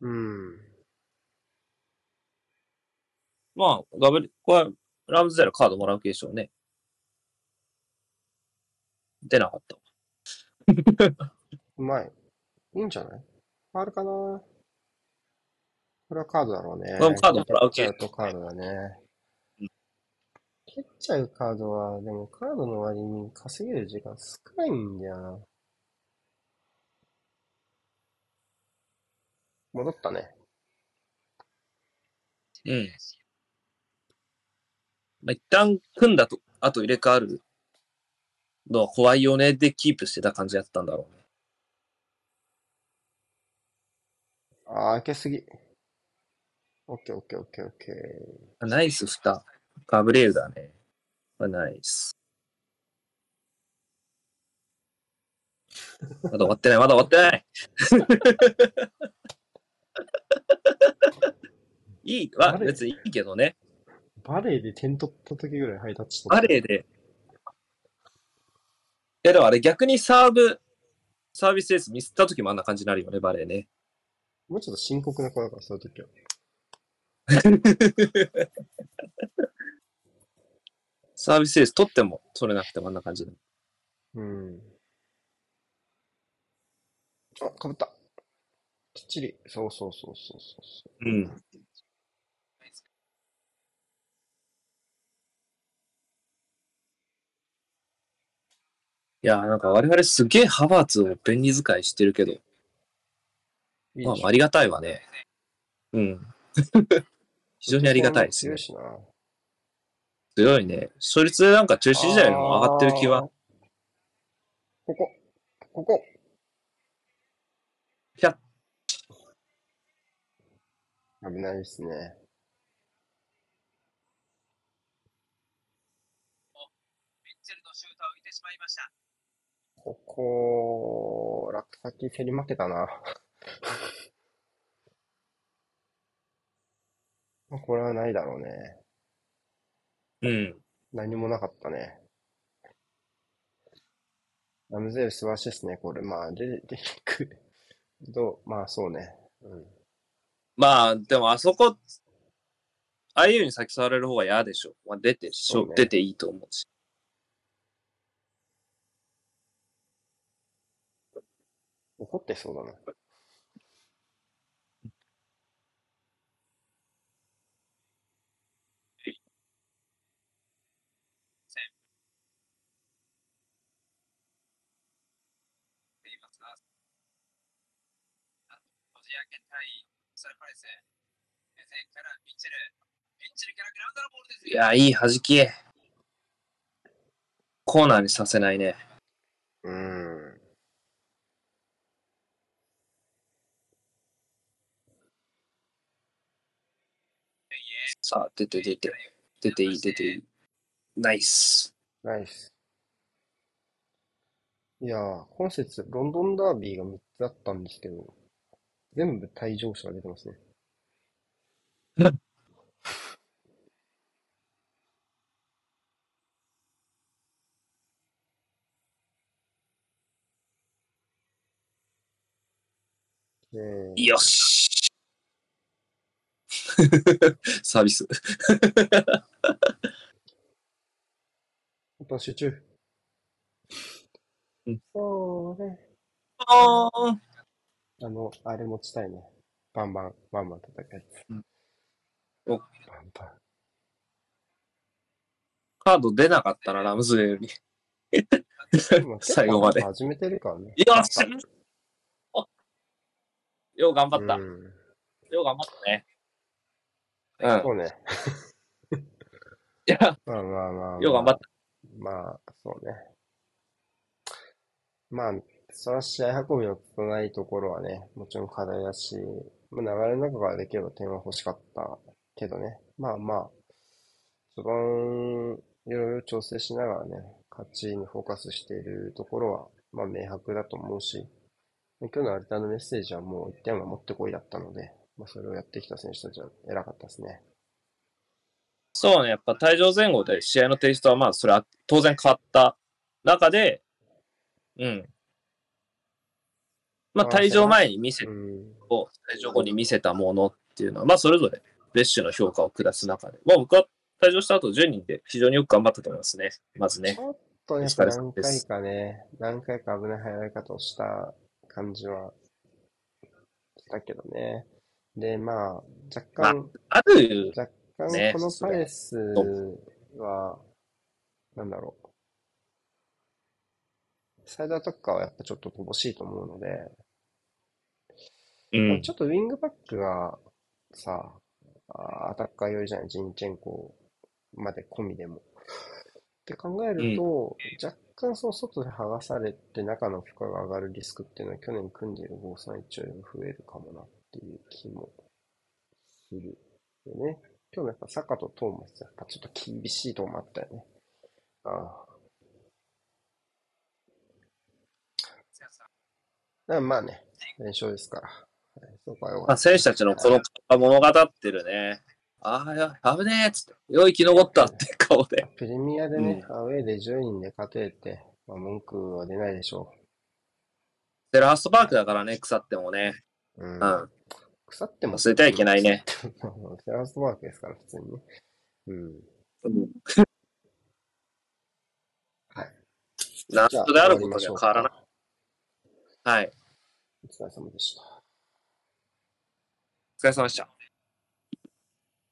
うん。まあ、ガブリ、これはラムズデールカードもらう気でしょうね。出なかったわ。(laughs) うまい。いいんじゃない？あるかな？これはカードだろうね。これもカードもらう系カードだねうん。蹴っちゃうカードは、でもカードの割に稼げる時間少ないんだよな。戻ったね。うん。まあ、一旦組んだと、あと入れ替わるのは怖いよねでキープしてた感じやったんだろうね。あー、開けすぎ。オッケーオッケーオッケーオッケー。ナイス蓋。ガブレールだね。まあ、ナイス。まだ終わってない、まだ終わってない。(laughs) いい、まあ、あれ別にいいけどね。バレーで点取った時ぐらいハイタッチ。バレーで。いや、でもあれ逆にサーブ、サービスエースミスった時もあんな感じになるよね、バレーね。もうちょっと深刻な子だから、そういう時は。サービスエース取っても取れなくてもあんな感じだ。うん。あ、かぶった。きっちり。そうそうそうそうそうそうん。いや、なんか我々すげえハバーツを便利使いしてるけど、まあありがたいわね。うん。(laughs) 非常にありがたいですね強い。ね。勝率なんか中止時代よりも上がってる気は。ここ。ここ。ひゃ危ないですね。ミッチェルのシュートを浮いてしまいました。ここ、落先競り負けたな。(laughs) これはないだろうね。うん。何もなかったね。ラムゼール素晴らしいですね。これ、まあ、出てくる。(laughs) どう、まあ、そうね。うん。まあ、でもあそこ、ああいうに先触られる方が嫌でしょ。まあ、出てしょ、ね出ていいと思うし。怒ってそうだな。ていますが、あアジア圏対サルパレス。目線からミッチェル。ミッチェルからグラウンドのボールです。いや、いい弾き。コーナーにさせないね。うん。さあ、出て出て。出ていい、出ていい。ナイス。ナイス。いやー、今節、ロンドンダービーが3つあったんですけど、全部退場者が出てますね。(laughs) えーよし。(laughs) サービス。(laughs) あと集中。うんそうね。あーあの、あれ持ちたいね。バンバン、バンバン戦うやつ。うんおバンバン。カード出なかったな、ラムズレール最後まで始めてるからね。よっしよう頑張った。うん。よう頑張ったね。うん。そうね。(laughs) いや、まあまあまあ、まあ。よう頑張った。まあ、そうね。まあ、それは試合運びのないところはね、もちろん課題だし、まあ、流れの中からできれば点は欲しかったけどね。まあまあ、序盤、いろいろ調整しながらね、勝ちにフォーカスしているところは、まあ明白だと思うし、今日のアルタのメッセージはもう1点は持ってこいだったので、まあそれをやってきた選手たちは偉かったですね。そうね、やっぱ退場前後で試合のテイストはまあそれは当然変わった中で、うん。まあ退場前に見せうん。を退場後に見せたものっていうのは、まあ、それぞれベッシュの評価を下す中で、まあ、僕は退場した後10人で非常によく頑張ったと思いますね。まずねち。ょっとやっぱ何回かね、何回か危ない入られ方をした感じはしたけどね。で、まあ、若干、ある、若ね干このパレスは、なんだろう。サイドアタッカーはやっぱちょっと乏しいと思うので、うんち。ょっとウィングバックがさ、あアタッカー寄りじゃない、ジンチェンコまで込みでも。って考えると、若干その外で剥がされて中の負荷が上がるリスクっていうのは去年組んでいる531よりも増えるかもなっていう気もするよね。今日のやっぱサカとトーマスやっぱちょっと厳しいとこもあったよね。ああ。まあね、連勝ですから。はいそこはまあ、選手たちのこの顔が物語ってるね。ああ、や、危ねえっつって、よい生き残ったって顔で。プレミアでね、アウェーで10人で勝てて、まあ、文句は出ないでしょで、ラストパークだからね、腐ってもね。う。うん。うん。腐っても。忘れてはいけないね。テラスワークですから、普通にね。うん。はい。ラストであることには変わらない。はい。お疲れ様でした。お疲れ様でした。